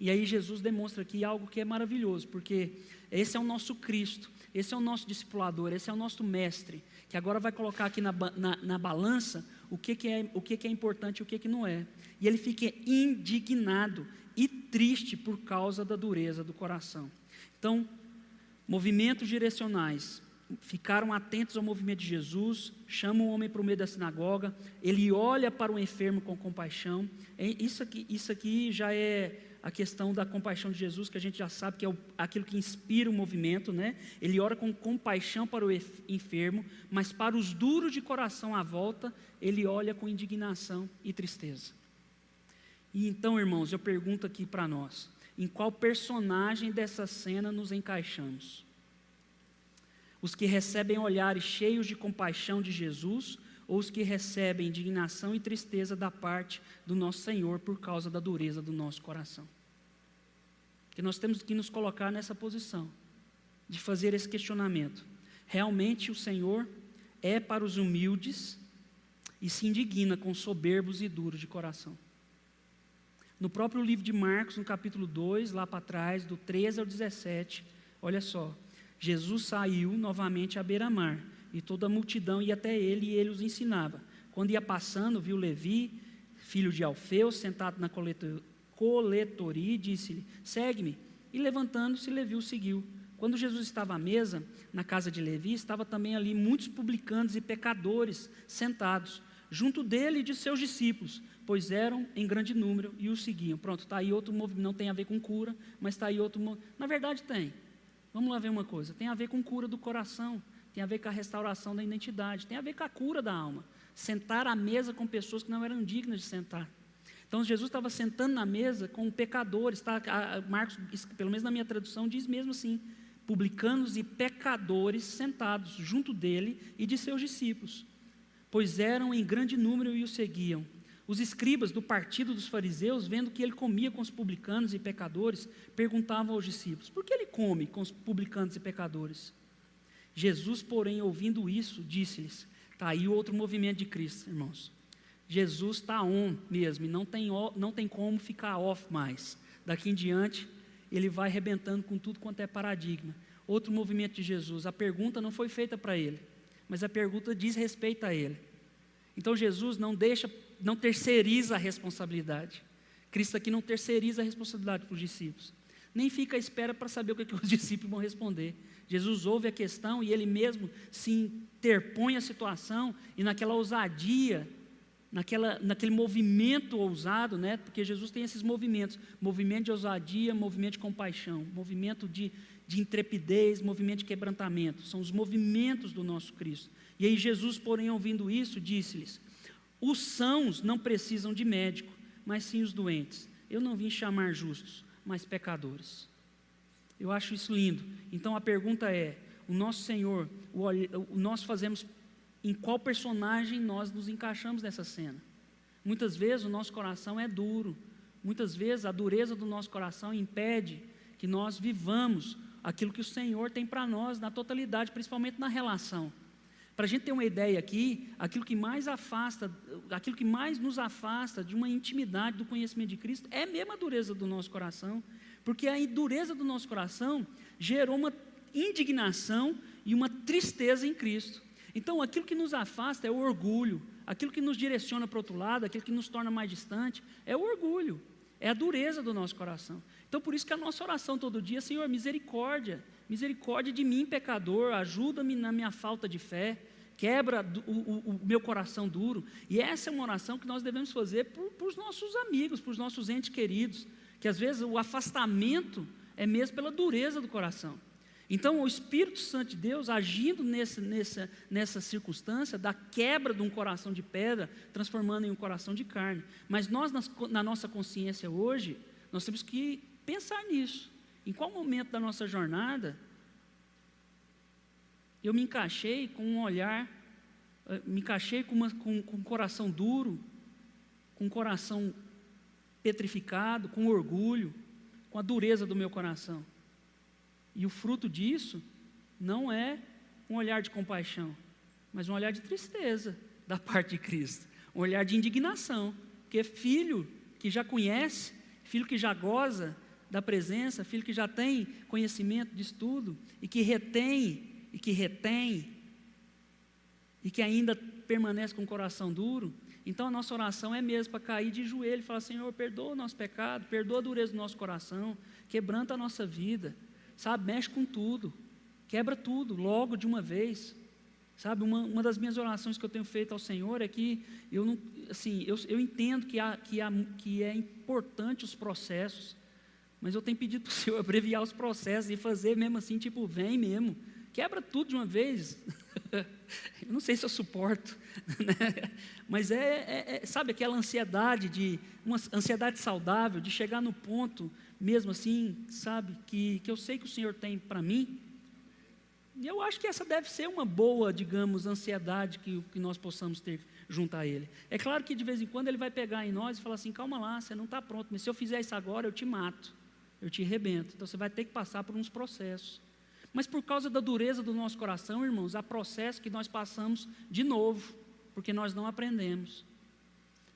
E aí Jesus demonstra aqui algo que é maravilhoso, porque esse é o nosso Cristo, esse é o nosso discipulador, esse é o nosso mestre, que agora vai colocar aqui na, na, na balança o, que, que, é, o que, que é importante e o que, que não é. E ele fica indignado e triste por causa da dureza do coração. Então, movimentos direcionais ficaram atentos ao movimento de Jesus, chamam o homem para o meio da sinagoga, ele olha para o enfermo com compaixão. Isso aqui, isso aqui já é a questão da compaixão de Jesus, que a gente já sabe que é aquilo que inspira o movimento, né? Ele ora com compaixão para o enfermo, mas para os duros de coração à volta, ele olha com indignação e tristeza. E então, irmãos, eu pergunto aqui para nós: em qual personagem dessa cena nos encaixamos? Os que recebem olhares cheios de compaixão de Jesus ou os que recebem indignação e tristeza da parte do nosso Senhor por causa da dureza do nosso coração? Que nós temos que nos colocar nessa posição de fazer esse questionamento. Realmente o Senhor é para os humildes e se indigna com soberbos e duros de coração. No próprio livro de Marcos, no capítulo 2, lá para trás, do 13 ao 17, olha só. Jesus saiu novamente à beira-mar, e toda a multidão ia até ele, e ele os ensinava. Quando ia passando, viu Levi, filho de Alfeu, sentado na coletoria, e disse-lhe: Segue-me. E levantando-se, Levi o seguiu. Quando Jesus estava à mesa, na casa de Levi, estava também ali muitos publicanos e pecadores sentados, junto dele e de seus discípulos, pois eram em grande número e o seguiam. Pronto, está aí outro movimento, não tem a ver com cura, mas está aí outro. Na verdade, tem. Vamos lá ver uma coisa: tem a ver com cura do coração, tem a ver com a restauração da identidade, tem a ver com a cura da alma. Sentar à mesa com pessoas que não eram dignas de sentar. Então Jesus estava sentando na mesa com pecadores, tá? Marcos, pelo menos na minha tradução, diz mesmo assim: publicanos e pecadores sentados junto dele e de seus discípulos, pois eram em grande número e o seguiam. Os escribas do partido dos fariseus, vendo que ele comia com os publicanos e pecadores, perguntavam aos discípulos: por que ele come com os publicanos e pecadores? Jesus, porém, ouvindo isso, disse-lhes: está aí outro movimento de Cristo, irmãos. Jesus está on mesmo, e não tem, não tem como ficar off mais. Daqui em diante, ele vai arrebentando com tudo quanto é paradigma. Outro movimento de Jesus, a pergunta não foi feita para ele, mas a pergunta diz respeito a ele. Então Jesus não deixa não terceiriza a responsabilidade. Cristo aqui não terceiriza a responsabilidade para os discípulos. Nem fica à espera para saber o que, que os [laughs] discípulos vão responder. Jesus ouve a questão e ele mesmo se interpõe à situação e naquela ousadia naquela, naquele movimento ousado, né? porque Jesus tem esses movimentos: movimento de ousadia, movimento de compaixão, movimento de, de intrepidez, movimento de quebrantamento. São os movimentos do nosso Cristo. E aí, Jesus, porém, ouvindo isso, disse-lhes: Os sãos não precisam de médico, mas sim os doentes. Eu não vim chamar justos, mas pecadores. Eu acho isso lindo. Então a pergunta é: o nosso Senhor, o, nós fazemos em qual personagem nós nos encaixamos nessa cena? Muitas vezes o nosso coração é duro, muitas vezes a dureza do nosso coração impede que nós vivamos aquilo que o Senhor tem para nós na totalidade, principalmente na relação. Para a gente ter uma ideia aqui, aquilo que mais afasta, aquilo que mais nos afasta de uma intimidade do conhecimento de Cristo é mesmo a dureza do nosso coração, porque a dureza do nosso coração gerou uma indignação e uma tristeza em Cristo. Então, aquilo que nos afasta é o orgulho, aquilo que nos direciona para o outro lado, aquilo que nos torna mais distante, é o orgulho, é a dureza do nosso coração. Então, por isso que a nossa oração todo dia, Senhor, misericórdia, Misericórdia de mim, pecador, ajuda-me na minha falta de fé, quebra o, o, o, meu coração duro. E essa é uma oração que nós devemos fazer para os nossos amigos, para os nossos entes queridos, que às vezes o afastamento é mesmo pela dureza do coração. Então, o Espírito Santo de Deus agindo nesse, nessa, nessa circunstância da quebra de um coração de pedra, transformando em um coração de carne. Mas nós, na nossa consciência hoje, nós temos que pensar nisso. Em qual momento da nossa jornada eu me encaixei com um olhar, eh, me encaixei com, uma, com, com um coração duro, com um coração petrificado, com orgulho, com a dureza do meu coração. E o fruto disso não é um olhar de compaixão, mas um olhar de tristeza [laughs] da parte de Cristo, um olhar de indignação, porque filho que já conhece, filho que já goza da presença, filho que já tem conhecimento de estudo e que retém, e que retém, e que ainda permanece com o coração duro. Então a nossa oração é mesmo para cair de joelho e falar: Senhor, perdoa o nosso pecado, perdoa a dureza do nosso coração, quebranta a nossa vida, sabe? Mexe com tudo, quebra tudo, logo de uma vez. Sabe, uma, uma das minhas orações que eu tenho feito ao Senhor é que eu não, assim, eu, eu entendo que, há, que, há, que é importante os processos, mas eu tenho pedido para o Senhor abreviar os processos e fazer mesmo assim, tipo, vem mesmo, quebra tudo de uma vez. [laughs] eu não sei se eu suporto, [laughs] né? mas é, é, é, sabe, aquela ansiedade de, uma ansiedade saudável, de chegar no ponto, mesmo assim, sabe, que, que eu sei que o Senhor tem para mim. E eu acho que essa deve ser uma boa, digamos, ansiedade que, que nós possamos ter junto a Ele. É claro que de vez em quando Ele vai pegar em nós e falar assim: calma lá, você não está pronto, mas se eu fizer isso agora, eu te mato eu te arrebento. Então você vai ter que passar por uns processos. Mas por causa da dureza do nosso coração, irmãos, há processos que nós passamos de novo, porque nós não aprendemos.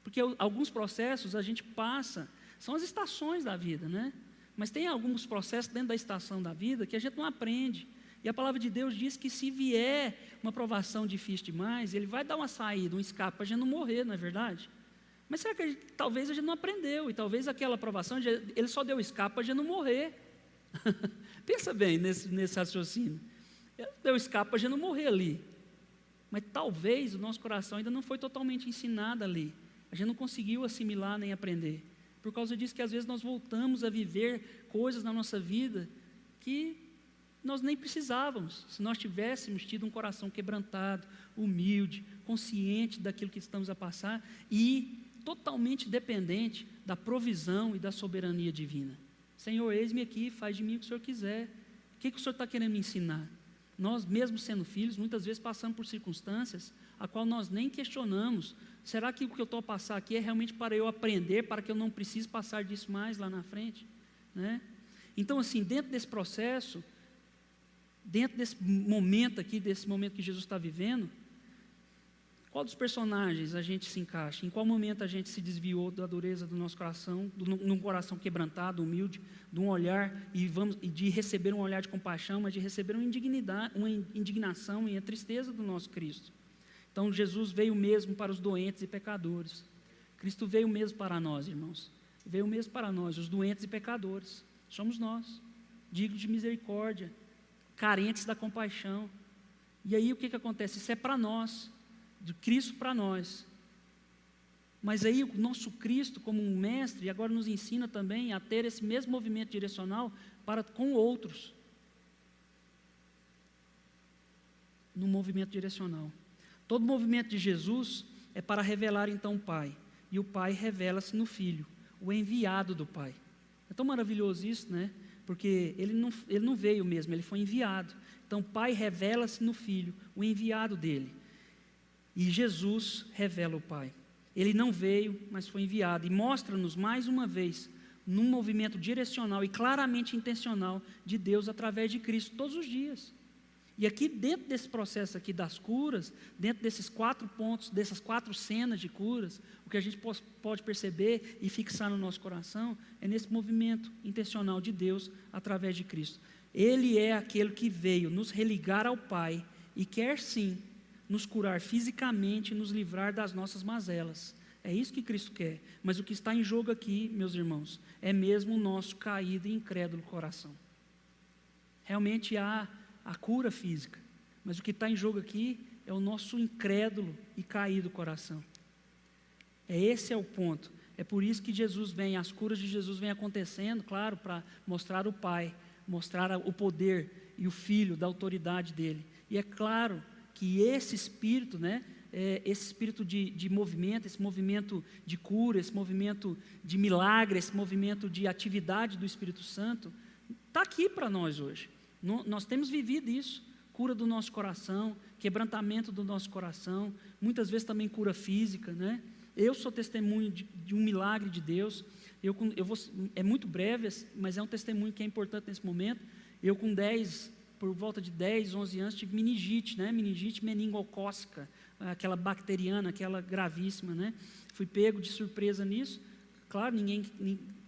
Porque alguns processos a gente passa, são as estações da vida, né? Mas tem alguns processos dentro da estação da vida que a gente não aprende. E a palavra de Deus diz que se vier uma provação difícil demais, ele vai dar uma saída, um escape para a gente não morrer, não é verdade? Mas será que talvez a gente não aprendeu? E talvez aquela aprovação, ele só deu escape para a gente não morrer. [laughs] Pensa bem nesse, nesse raciocínio. Ele deu escape para a gente não morrer ali. Mas talvez o nosso coração ainda não foi totalmente ensinado ali. A gente não conseguiu assimilar nem aprender. Por causa disso que às vezes nós voltamos a viver coisas na nossa vida que nós nem precisávamos, se nós tivéssemos tido um coração quebrantado, humilde, consciente daquilo que estamos a passar e totalmente dependente da provisão e da soberania divina. Senhor, eis-me aqui, faz de mim o que o Senhor quiser. O que, que o Senhor está querendo me ensinar? Nós, mesmo sendo filhos, muitas vezes passamos por circunstâncias a qual nós nem questionamos. Será que o que eu estou a passar aqui é realmente para eu aprender, para que eu não precise passar disso mais lá na frente? Né? Então, assim, dentro desse processo, dentro desse momento aqui, desse momento que Jesus está vivendo, qual dos personagens a gente se encaixa? Em qual momento a gente se desviou da dureza do nosso coração, num coração quebrantado, humilde, de um olhar e vamos de receber um olhar de compaixão, mas de receber uma, indignidade, uma indignação e a tristeza do nosso Cristo. Então Jesus veio mesmo para os doentes e pecadores. Cristo veio mesmo para nós, irmãos. Veio mesmo para nós, os doentes e pecadores. Somos nós, dignos de misericórdia, carentes da compaixão. E aí o que, que acontece? Isso é para nós de Cristo para nós. Mas aí o nosso Cristo, como um mestre, agora nos ensina também a ter esse mesmo movimento direcional para com outros. No movimento direcional. Todo movimento de Jesus é para revelar então o Pai. E o Pai revela-se no Filho, o enviado do Pai. É tão maravilhoso isso, né? Porque ele não, ele não veio mesmo, ele foi enviado. Então, o Pai revela-se no Filho, o enviado dele. E Jesus revela o Pai. Ele não veio, mas foi enviado. E mostra-nos mais uma vez, num movimento direcional e claramente intencional de Deus através de Cristo, todos os dias. E aqui, dentro desse processo aqui das curas, dentro desses quatro pontos, dessas quatro cenas de curas, o que a gente pode perceber e fixar no nosso coração é nesse movimento intencional de Deus através de Cristo. Ele é aquele que veio nos religar ao Pai e quer sim nos curar fisicamente e nos livrar das nossas mazelas. É isso que Cristo quer. Mas o que está em jogo aqui, meus irmãos, é mesmo o nosso caído e incrédulo coração. Realmente há a cura física, mas o que está em jogo aqui é o nosso incrédulo e caído coração. É esse é o ponto. É por isso que Jesus vem, as curas de Jesus vêm acontecendo, claro, para mostrar o Pai, mostrar o poder e o Filho da autoridade dele. E é claro que esse espírito, né, é, esse espírito de, de movimento, esse movimento de cura, esse movimento de milagre, esse movimento de atividade do Espírito Santo, está aqui para nós hoje. No, nós temos vivido isso, cura do nosso coração, quebrantamento do nosso coração, muitas vezes também cura física, né? Eu sou testemunho de, de um milagre de Deus. Eu, eu vou, é muito breve, mas é um testemunho que é importante nesse momento. Eu com 10 por volta de 10, 11 anos, tive meningite, né? Meningite meningocócica, aquela bacteriana, aquela gravíssima, né? Fui pego de surpresa nisso. Claro, ninguém,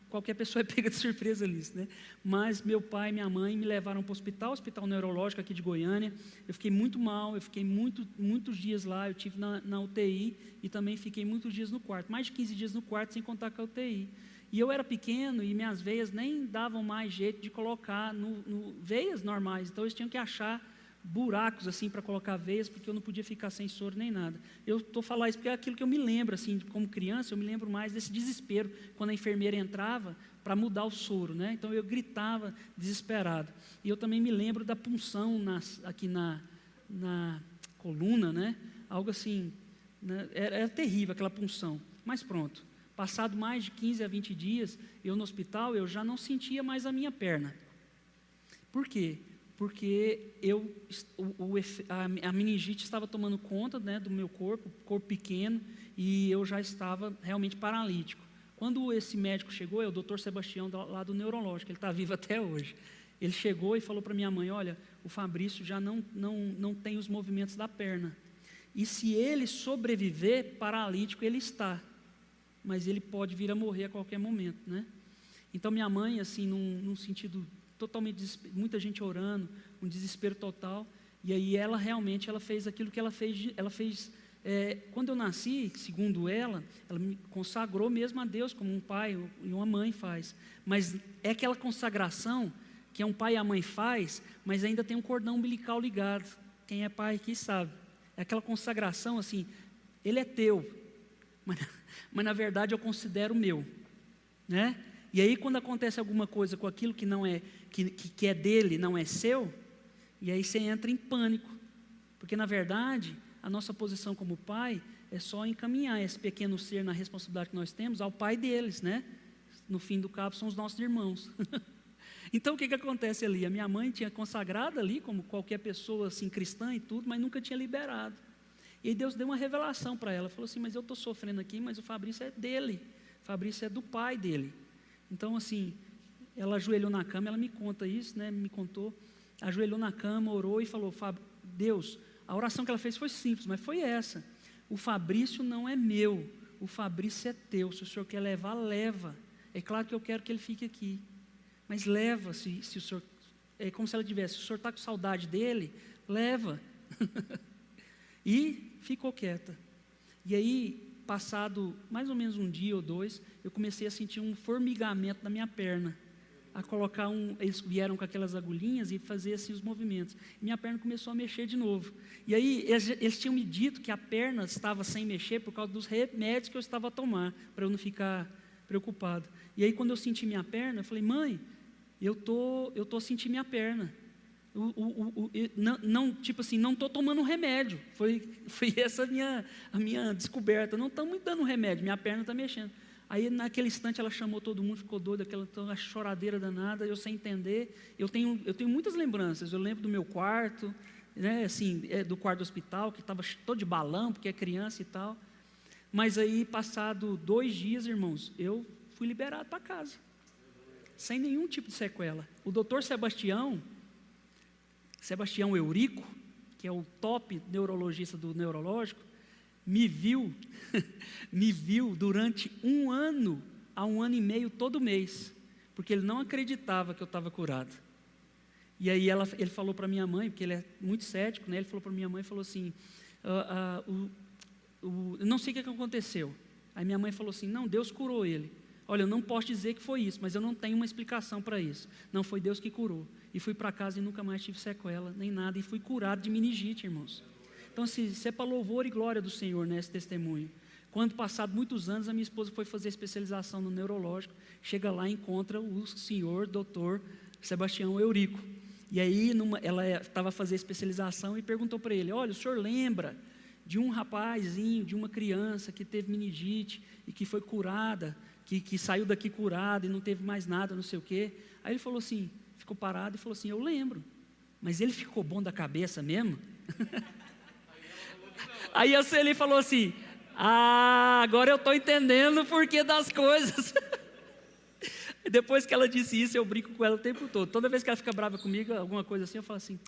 qualquer pessoa é [laughs] pega de surpresa nisso, né? Mas meu pai e minha mãe me levaram para o hospital, hospital neurológico aqui de Goiânia. Eu fiquei muito mal, eu fiquei muito, muitos dias lá, eu tive na, na UTI e também fiquei muitos dias no quarto, mais de 15 dias no quarto sem contar com a UTI. E eu era pequeno e minhas veias nem davam mais jeito de colocar no, no veias normais, então eles tinham que achar buracos assim para colocar veias, porque eu não podia ficar sem soro nem nada. Eu estou falando isso porque é aquilo que eu me lembro, assim, como criança, eu me lembro mais desse desespero quando a enfermeira entrava para mudar o soro, né? Então eu gritava desesperado. E eu também me lembro da punção nas, aqui na, na coluna, né? Algo assim, né? era, era terrível aquela punção. Mas pronto, Passado mais de 15 a 20 dias, eu no hospital, eu já não sentia mais a minha perna. Por quê? Porque eu, o, o, a, a, meningite estava tomando conta né, do meu corpo, corpo pequeno, e eu já estava realmente paralítico. Quando esse médico chegou, é o doutor Sebastião, lá do neurológico, ele está vivo [laughs] até hoje. Ele chegou e falou para minha mãe: Olha, o Fabrício já não, não, não tem os movimentos da perna. E se ele sobreviver, paralítico ele está mas ele pode vir a morrer a qualquer momento, né? Então minha mãe, assim, num, num sentido totalmente, muita gente orando, um desespero total, e aí ela realmente, ela fez aquilo que ela fez, ela fez, é, quando eu nasci, segundo ela, ela me consagrou mesmo a Deus, como um pai e uma mãe faz, mas é aquela consagração que é um pai e a mãe faz, mas ainda tem um cordão umbilical ligado, quem é pai aqui sabe, é aquela consagração assim, ele é teu, mas mas na verdade eu considero meu, né? E aí quando acontece alguma coisa com aquilo que não é que, que é dele, não é seu, e aí você entra em pânico, porque na verdade a nossa posição como pai é só encaminhar esse pequeno ser na responsabilidade que nós temos ao pai deles, né? No fim do cabo são os nossos irmãos. [laughs] então o que, que acontece ali? A minha mãe tinha consagrado ali, como qualquer pessoa assim cristã e tudo, mas nunca tinha liberado. E Deus deu uma revelação para ela, falou assim: "Mas eu estou sofrendo aqui, mas o Fabrício é dele. O Fabrício é do pai dele". Então assim, ela ajoelhou na cama, ela me conta isso, né? Me contou. Ajoelhou na cama, orou e falou: "Deus, a oração que ela fez foi simples, mas foi essa. O Fabrício não é meu, o Fabrício é teu. Se o senhor quer levar, leva. É claro que eu quero que ele fique aqui. Mas leva, se, se o senhor. É como se ela tivesse, se o senhor está com saudade dele, leva. [laughs] e ficou quieta. E aí, passado mais ou menos um dia ou dois, eu comecei a sentir um formigamento na minha perna. a colocar um. Eles vieram com aquelas agulhinhas e fazer assim os movimentos. Minha perna começou a mexer de novo. E aí eles, eles tinham me dito que a perna estava sem mexer por causa dos remédios que eu estava a tomar, para eu não ficar preocupado. E aí quando eu senti minha perna, eu falei, mãe, eu tô, eu tô sentindo minha perna. O, o, o, não, não, tipo assim, não estou tomando remédio. Foi, [laughs] foi essa a minha, a minha descoberta. Não estamos dando remédio, minha perna está mexendo. Aí, naquele instante, ela chamou todo mundo, ficou doida, aquela, aquela choradeira danada, eu sem entender. Eu tenho, eu tenho muitas lembranças. Eu lembro do meu quarto, né, assim, é, do quarto do hospital, que estava todo de balão, porque é criança e tal. Mas aí, passado dois dias, irmãos, eu fui liberado para casa, sem nenhum tipo de sequela. O doutor Sebastião, Sebastião Eurico, que é o top neurologista do neurológico, me viu, [laughs] me viu durante um ano a um ano e meio todo mês, porque ele não acreditava que eu estava curado. E aí ela, ele falou para minha mãe, porque ele é muito cético, né? Ele falou para minha mãe, falou assim, ah, ah, o, o, não sei o que aconteceu. Aí minha mãe falou assim, não, Deus curou ele. Olha, eu não posso dizer que foi isso, mas eu não tenho uma explicação para isso. Não foi Deus que curou. E fui para casa e nunca mais tive sequela, nem nada. E fui curado de meningite, irmãos. Então, assim, isso é para louvor e glória do Senhor nesse né, testemunho. Quando, passado muitos anos, a minha esposa foi fazer especialização no neurológico, chega lá e encontra o senhor doutor Sebastião Eurico. E aí, numa, ela estava a fazer especialização e perguntou para ele: Olha, o senhor lembra de um rapazinho, de uma criança que teve meningite e que foi curada, que, que saiu daqui curada e não teve mais nada, não sei o quê? Aí ele falou assim: ficou parado e falou assim: Eu lembro, mas ele ficou bom da cabeça mesmo? [laughs] Aí Sueli falou assim: Ah, agora eu estou entendendo o porquê das coisas. [laughs] Depois que ela disse isso, eu brinco com ela o tempo todo. Toda vez que ela fica brava comigo, alguma coisa assim, eu falo assim: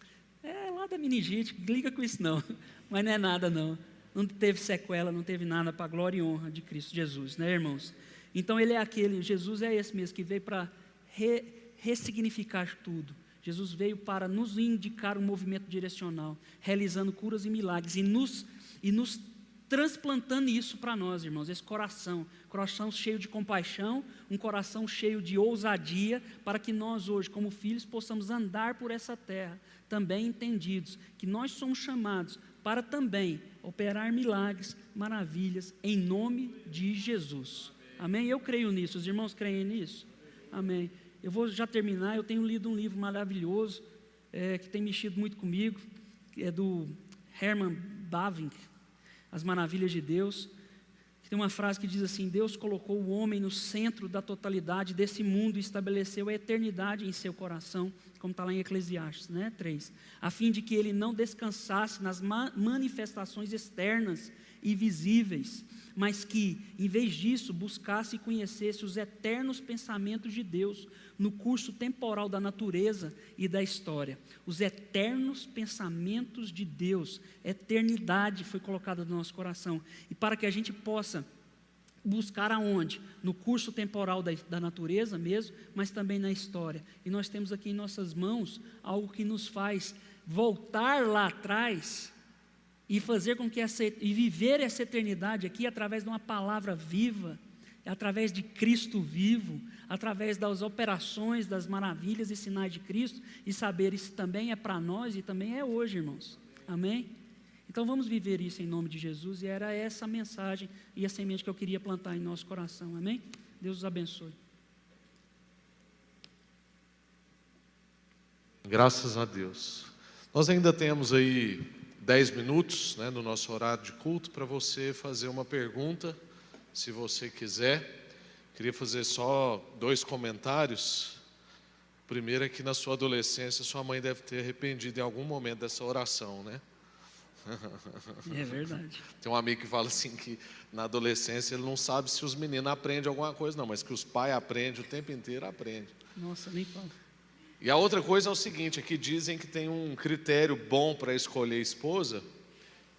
É lá da meningite, liga com isso não. [laughs] Mas não é nada não. Não teve sequela, não teve nada para a glória e honra de Cristo Jesus, né, irmãos? Então ele é aquele, Jesus é esse mesmo que veio para re, ressignificar tudo. Jesus veio para nos indicar um movimento direcional, realizando curas e milagres e nos e nos transplantando isso para nós, irmãos, esse coração, coração cheio de compaixão, um coração cheio de ousadia, para que nós hoje, como filhos, possamos andar por essa terra, também entendidos que nós somos chamados para também operar milagres, maravilhas, em nome de Jesus. Amém? Eu creio nisso, os irmãos creem nisso? Amém. Eu vou já terminar, eu tenho lido um livro maravilhoso, é, que tem mexido muito comigo, é do Herman Bavinck, as maravilhas de Deus. Tem uma frase que diz assim: Deus colocou o homem no centro da totalidade desse mundo e estabeleceu a eternidade em seu coração, como está lá em Eclesiastes né, 3, a fim de que ele não descansasse nas ma manifestações externas e visíveis, mas que, em vez disso, buscasse e conhecesse os eternos pensamentos de Deus no curso temporal da natureza e da história. Os eternos pensamentos de Deus, eternidade foi colocada no nosso coração. E para que a gente possa buscar aonde? No curso temporal da, da, natureza mesmo, mas também na história. E nós temos aqui em nossas mãos algo que nos faz voltar lá atrás e fazer com que essa e viver essa eternidade aqui através de uma palavra viva, através de Cristo vivo, através das operações, das maravilhas e sinais de Cristo e saber isso também é para nós e também é hoje, irmãos. Amém? Então vamos viver isso em nome de Jesus e era essa a mensagem e a semente que eu queria plantar em nosso coração. Amém? Deus os abençoe. Graças a Deus. Nós ainda temos aí dez minutos né, no nosso horário de culto para você fazer uma pergunta, se você quiser. Queria fazer só dois comentários. O primeiro é que na sua adolescência sua mãe deve ter arrependido em algum momento dessa oração, né? É verdade. [laughs] Tem um amigo que fala assim que na adolescência ele não sabe se os meninos aprendem alguma coisa, não, mas que os pais aprendem o tempo inteiro, aprendem. Nossa, nem fala. E a outra coisa é o seguinte: aqui dizem que tem um critério bom para escolher esposa,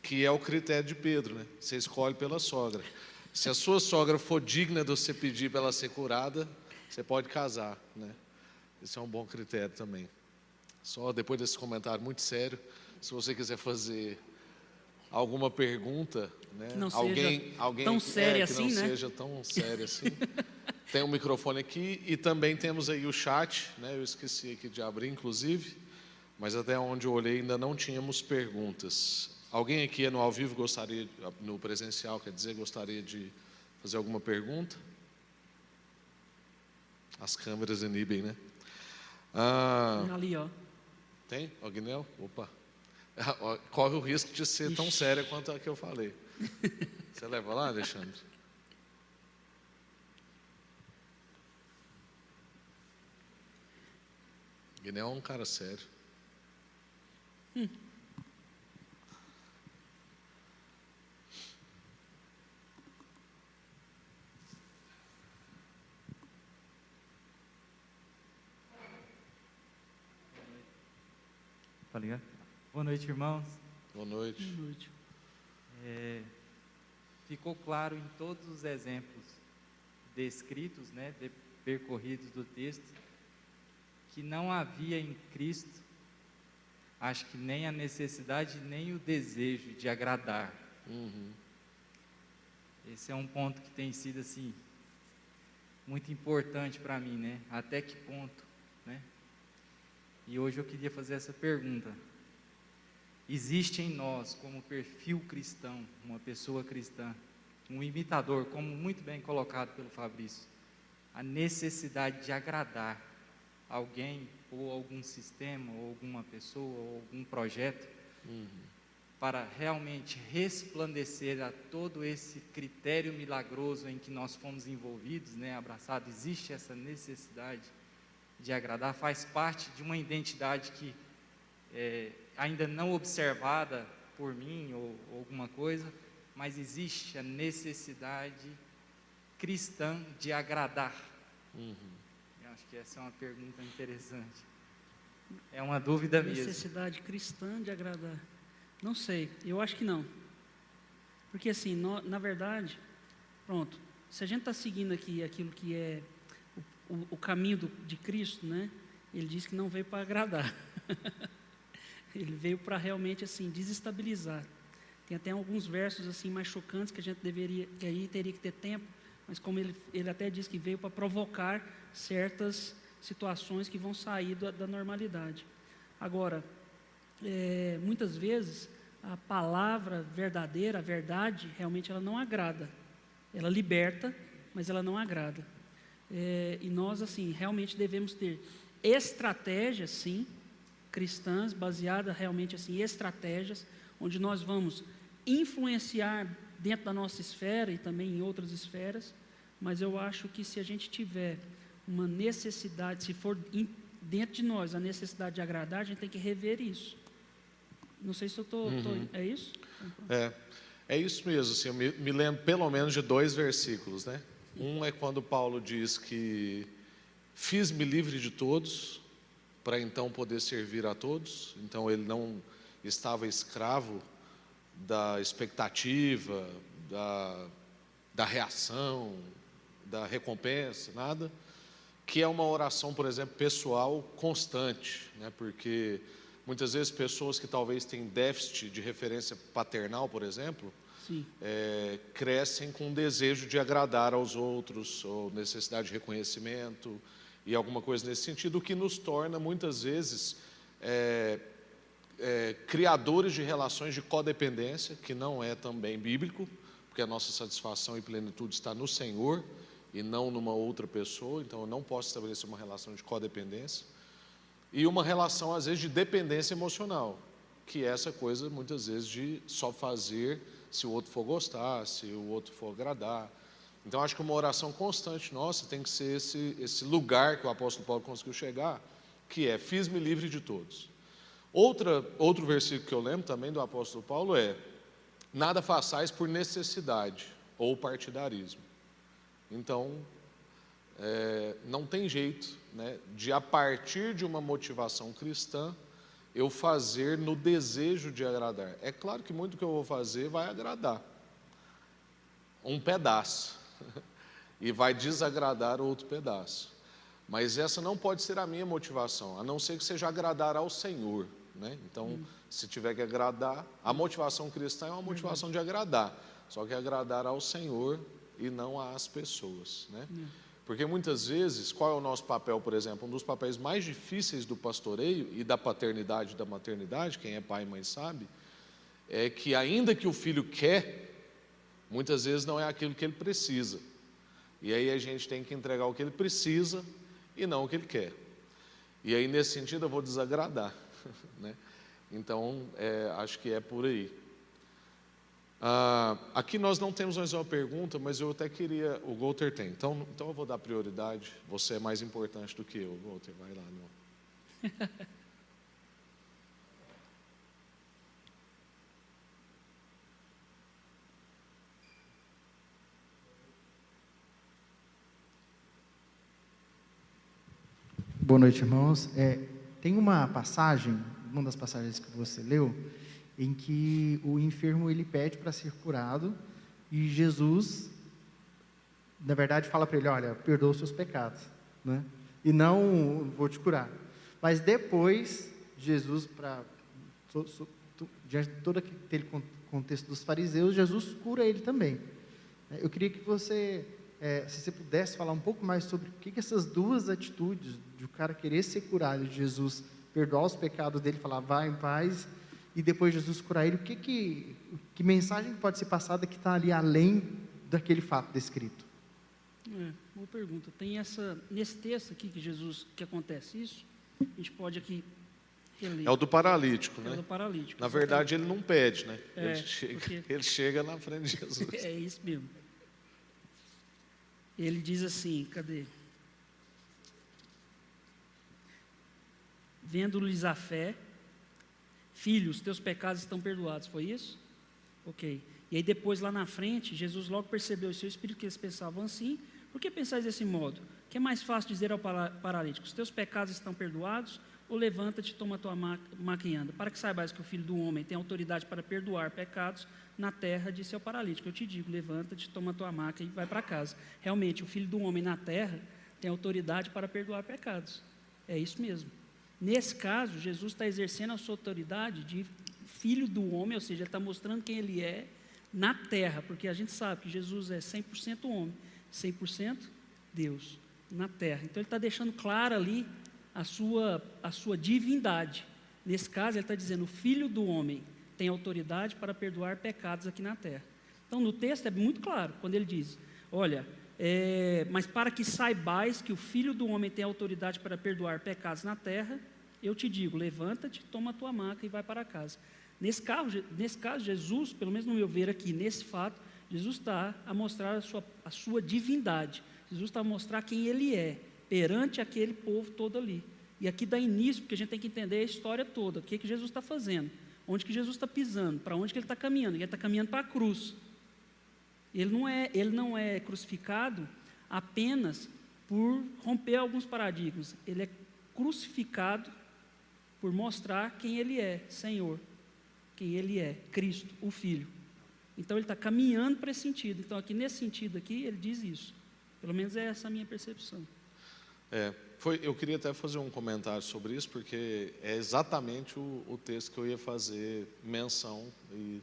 que é o critério de Pedro, né? Você escolhe pela sogra. Se a sua sogra for digna de você pedir para ela ser curada, você pode casar, né? Esse é um bom critério também. Só depois desse comentário muito sério, se você quiser fazer alguma pergunta, né? Que não alguém, seja alguém tão séria é, que assim, não né? seja tão séria assim. [laughs] Tem um microfone aqui e também temos aí o chat, né? Eu esqueci aqui de abrir, inclusive, mas até onde eu olhei ainda não tínhamos perguntas. Alguém aqui no ao vivo gostaria, no presencial, quer dizer, gostaria de fazer alguma pergunta? As câmeras inibem, né? Ah, Ali, ó. Tem? O Guinel? Opa. [laughs] Corre o risco de ser Ixi. tão séria quanto a que eu falei. Você leva lá, Alexandre? Guinel é um cara sério. Hum. Tá ligado? Boa noite, irmãos. Boa noite. Boa noite. É, ficou claro em todos os exemplos descritos, né, de, percorridos do texto, que não havia em Cristo, acho que nem a necessidade nem o desejo de agradar. Uhum. Esse é um ponto que tem sido assim muito importante para mim, né? Até que ponto, né? E hoje eu queria fazer essa pergunta. Existe em nós, como perfil cristão, uma pessoa cristã, um imitador, como muito bem colocado pelo Fabrício, a necessidade de agradar alguém ou algum sistema ou alguma pessoa ou algum projeto uhum. para realmente resplandecer a todo esse critério milagroso em que nós fomos envolvidos, né, abraçado, existe essa necessidade de agradar, faz parte de uma identidade que é, ainda não observada por mim ou, ou alguma coisa, mas existe a necessidade cristã de agradar. Uhum. Acho que essa é uma pergunta interessante. É uma dúvida mesmo. Necessidade cristã de agradar. Não sei, eu acho que não. Porque assim, no, na verdade, pronto, se a gente está seguindo aqui aquilo que é o, o caminho do, de Cristo, né? Ele diz que não veio para agradar. [laughs] ele veio para realmente assim desestabilizar. Tem até alguns versos assim mais chocantes que a gente deveria, que aí teria que ter tempo, mas como ele, ele até diz que veio para provocar certas situações que vão sair da, da normalidade. Agora, é, muitas vezes a palavra verdadeira, a verdade, realmente ela não agrada. Ela liberta, mas ela não agrada. É, e nós, assim, realmente devemos ter estratégias, sim, cristãs, baseadas realmente assim, em estratégias, onde nós vamos influenciar dentro da nossa esfera e também em outras esferas, mas eu acho que se a gente tiver uma necessidade, se for dentro de nós a necessidade de agradar, a gente tem que rever isso. Não sei se eu estou. Uhum. É isso? É, é isso mesmo. Assim, eu me, me lembro pelo menos de dois versículos, né? Um é quando Paulo diz que fiz-me livre de todos, para então poder servir a todos. Então ele não estava escravo da expectativa, da, da reação, da recompensa, nada. Que é uma oração, por exemplo, pessoal constante, né? porque muitas vezes pessoas que talvez têm déficit de referência paternal, por exemplo, é, crescem com desejo de agradar aos outros, ou necessidade de reconhecimento, e alguma coisa nesse sentido, o que nos torna muitas vezes é, é, criadores de relações de codependência, que não é também bíblico, porque a nossa satisfação e plenitude está no Senhor e não numa outra pessoa, então eu não posso estabelecer uma relação de codependência. E uma relação, às vezes, de dependência emocional, que é essa coisa, muitas vezes, de só fazer se o outro for gostar, se o outro for agradar. Então, acho que uma oração constante nossa tem que ser esse, esse lugar que o apóstolo Paulo conseguiu chegar, que é: Fiz-me livre de todos. Outra, outro versículo que eu lembro também do apóstolo Paulo é: Nada façais por necessidade ou partidarismo. Então, é, não tem jeito né, de, a partir de uma motivação cristã, eu fazer no desejo de agradar. É claro que muito que eu vou fazer vai agradar, um pedaço, [laughs] e vai desagradar outro pedaço. Mas essa não pode ser a minha motivação, a não ser que seja agradar ao Senhor. Né? Então, hum. se tiver que agradar, a motivação cristã é uma motivação de agradar, só que agradar ao Senhor e não às pessoas. Né? Porque muitas vezes, qual é o nosso papel, por exemplo? Um dos papéis mais difíceis do pastoreio e da paternidade e da maternidade, quem é pai e mãe sabe, é que ainda que o filho quer, muitas vezes não é aquilo que ele precisa. E aí a gente tem que entregar o que ele precisa e não o que ele quer. E aí, nesse sentido, eu vou desagradar. [laughs] Né? Então, é, acho que é por aí. Ah, aqui nós não temos mais uma pergunta, mas eu até queria. O Golter tem. Então, então eu vou dar prioridade. Você é mais importante do que eu, Golter. Vai lá, não. [laughs] Boa noite, irmãos. É, tem uma passagem, uma das passagens que você leu, em que o enfermo ele pede para ser curado e Jesus, na verdade, fala para ele: Olha, perdoa os seus pecados, né? E não vou te curar. Mas depois, Jesus, para diante de todo aquele contexto dos fariseus, Jesus cura ele também. Eu queria que você, é, se você pudesse falar um pouco mais sobre o que, que essas duas atitudes de o cara querer ser curado, de Jesus perdoar os pecados dele, falar vá em paz e depois Jesus curar ele, o que, que, que mensagem pode ser passada que está ali além daquele fato descrito? É, boa pergunta. Tem essa, nesse texto aqui que Jesus, que acontece isso, a gente pode aqui reler. É o do paralítico, né? É o do paralítico. Na verdade, ele não pede, né? É, ele, chega, porque... [laughs] ele chega na frente de [laughs] Jesus. é isso mesmo. Ele diz assim, cadê? Vendo-lhes a fé, Filhos, teus pecados estão perdoados. Foi isso? Ok. E aí depois lá na frente, Jesus logo percebeu em seu espírito que eles pensavam assim. Por que pensais desse modo? Que é mais fácil dizer ao paralítico: os teus pecados estão perdoados? Ou levanta-te, toma a tua maca e anda. Para que saibas que o filho do homem tem autoridade para perdoar pecados na terra, disse ao paralítico: Eu te digo, levanta-te, toma a tua maca e vai para casa. Realmente, o filho do homem na terra tem autoridade para perdoar pecados. É isso mesmo. Nesse caso, Jesus está exercendo a sua autoridade de filho do homem, ou seja, ele está mostrando quem ele é na terra, porque a gente sabe que Jesus é 100% homem, 100% Deus na terra. Então ele está deixando clara ali a sua, a sua divindade. Nesse caso, ele está dizendo: o filho do homem tem autoridade para perdoar pecados aqui na terra. Então, no texto é muito claro, quando ele diz: Olha, é, mas para que saibais que o Filho do Homem tem autoridade para perdoar pecados na terra, eu te digo: levanta-te, toma a tua maca e vai para casa. Nesse, caso, nesse caso, Jesus, pelo menos no meu ver aqui, nesse fato, Jesus está a mostrar a sua, a sua divindade. Jesus está a mostrar quem ele é perante aquele povo todo ali. E aqui dá início, porque a gente tem que entender a história toda. O que, que Jesus está fazendo? Onde que Jesus está pisando? Para onde que ele está caminhando? Ele está caminhando para a cruz. Ele não é, ele não é crucificado apenas por romper alguns paradigmas. Ele é crucificado por mostrar quem ele é, Senhor, quem ele é, Cristo, o Filho. Então ele está caminhando para esse sentido. Então aqui nesse sentido aqui ele diz isso. Pelo menos é essa a minha percepção. É, foi, eu queria até fazer um comentário sobre isso, porque é exatamente o, o texto que eu ia fazer menção e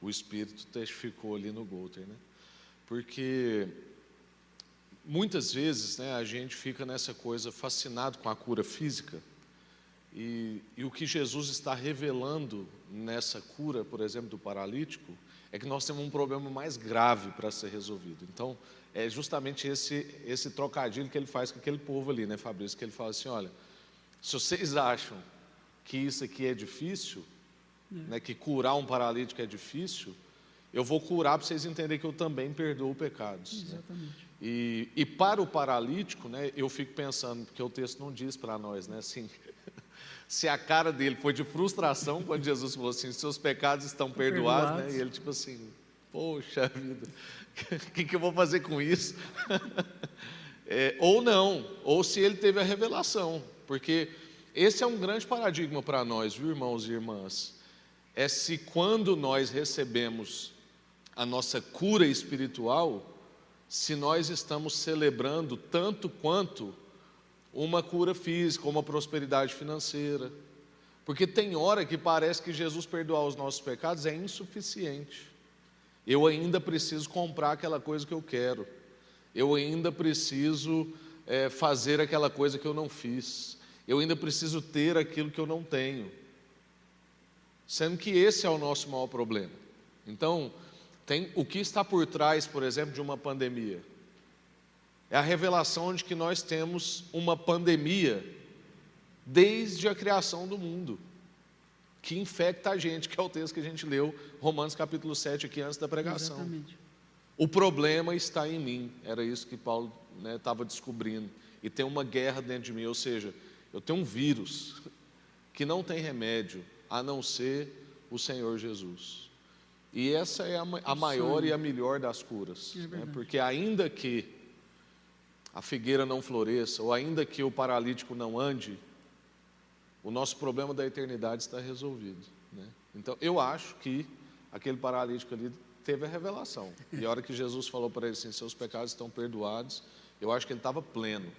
o Espírito testificou ali no Golter, né? Porque muitas vezes né, a gente fica nessa coisa fascinado com a cura física, e, e, o que Jesus está revelando nessa cura, por exemplo, do paralítico, é que nós temos um problema mais grave para ser resolvido. Então, é justamente esse, esse trocadilho que ele faz com aquele povo ali, né, Fabrício? Que ele fala assim: olha, se vocês acham que isso aqui é difícil, é. Né, que curar um paralítico é difícil, eu vou curar para vocês entenderem que eu também perdoo pecados. Né? Exatamente. Né? E, e, para o paralítico, né, eu fico pensando, porque o texto não diz para nós, né, assim, [laughs] se a cara dele foi de frustração quando Jesus falou assim, seus pecados estão perdoados, perdoados. Né, e ele tipo assim, poxa vida, o [laughs] que, que, eu vou fazer com isso? [laughs] é, ou não, ou se ele teve a revelação, porque esse é um grande paradigma para nós, viu, irmãos e irmãs, é se quando nós recebemos a nossa cura espiritual, se nós estamos celebrando tanto quanto uma cura física, uma prosperidade financeira. Porque tem hora que parece que Jesus perdoar os nossos pecados é insuficiente. Eu ainda preciso comprar aquela coisa que eu quero. Eu ainda preciso é, fazer aquela coisa que eu não fiz. Eu ainda preciso ter aquilo que eu não tenho. Sendo que esse é o nosso maior problema. Então, tem o que está por trás, por exemplo, de uma pandemia? É a revelação de que nós temos uma pandemia desde a criação do mundo, que infecta a gente, que é o texto que a gente leu, Romanos capítulo 7, aqui antes da pregação. Exatamente. O problema está em mim, era isso que Paulo estava né, descobrindo. E tem uma guerra dentro de mim, ou seja, eu tenho um vírus que não tem remédio a não ser o Senhor Jesus. E essa é a, a maior e a melhor das curas, É né? porque ainda que a figueira não floresça, ou ainda que o paralítico não ande, o nosso problema da eternidade está resolvido. Né? Então, eu acho que aquele paralítico ali teve a revelação. E a hora que Jesus falou para ele assim: seus pecados estão perdoados, eu acho que ele estava pleno.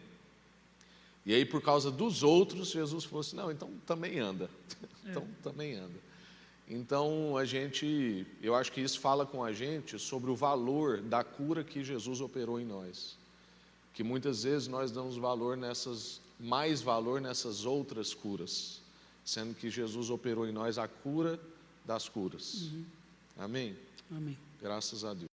E aí, por causa dos outros, Jesus falou assim: não, então também anda. [laughs] então também anda. Então, a gente, eu acho que isso fala com a gente sobre o valor da cura que Jesus operou em nós. Que muitas vezes nós damos valor nessas, mais valor nessas outras curas, sendo que Jesus operou em nós a cura das curas. Amém? Amém. Graças a Deus.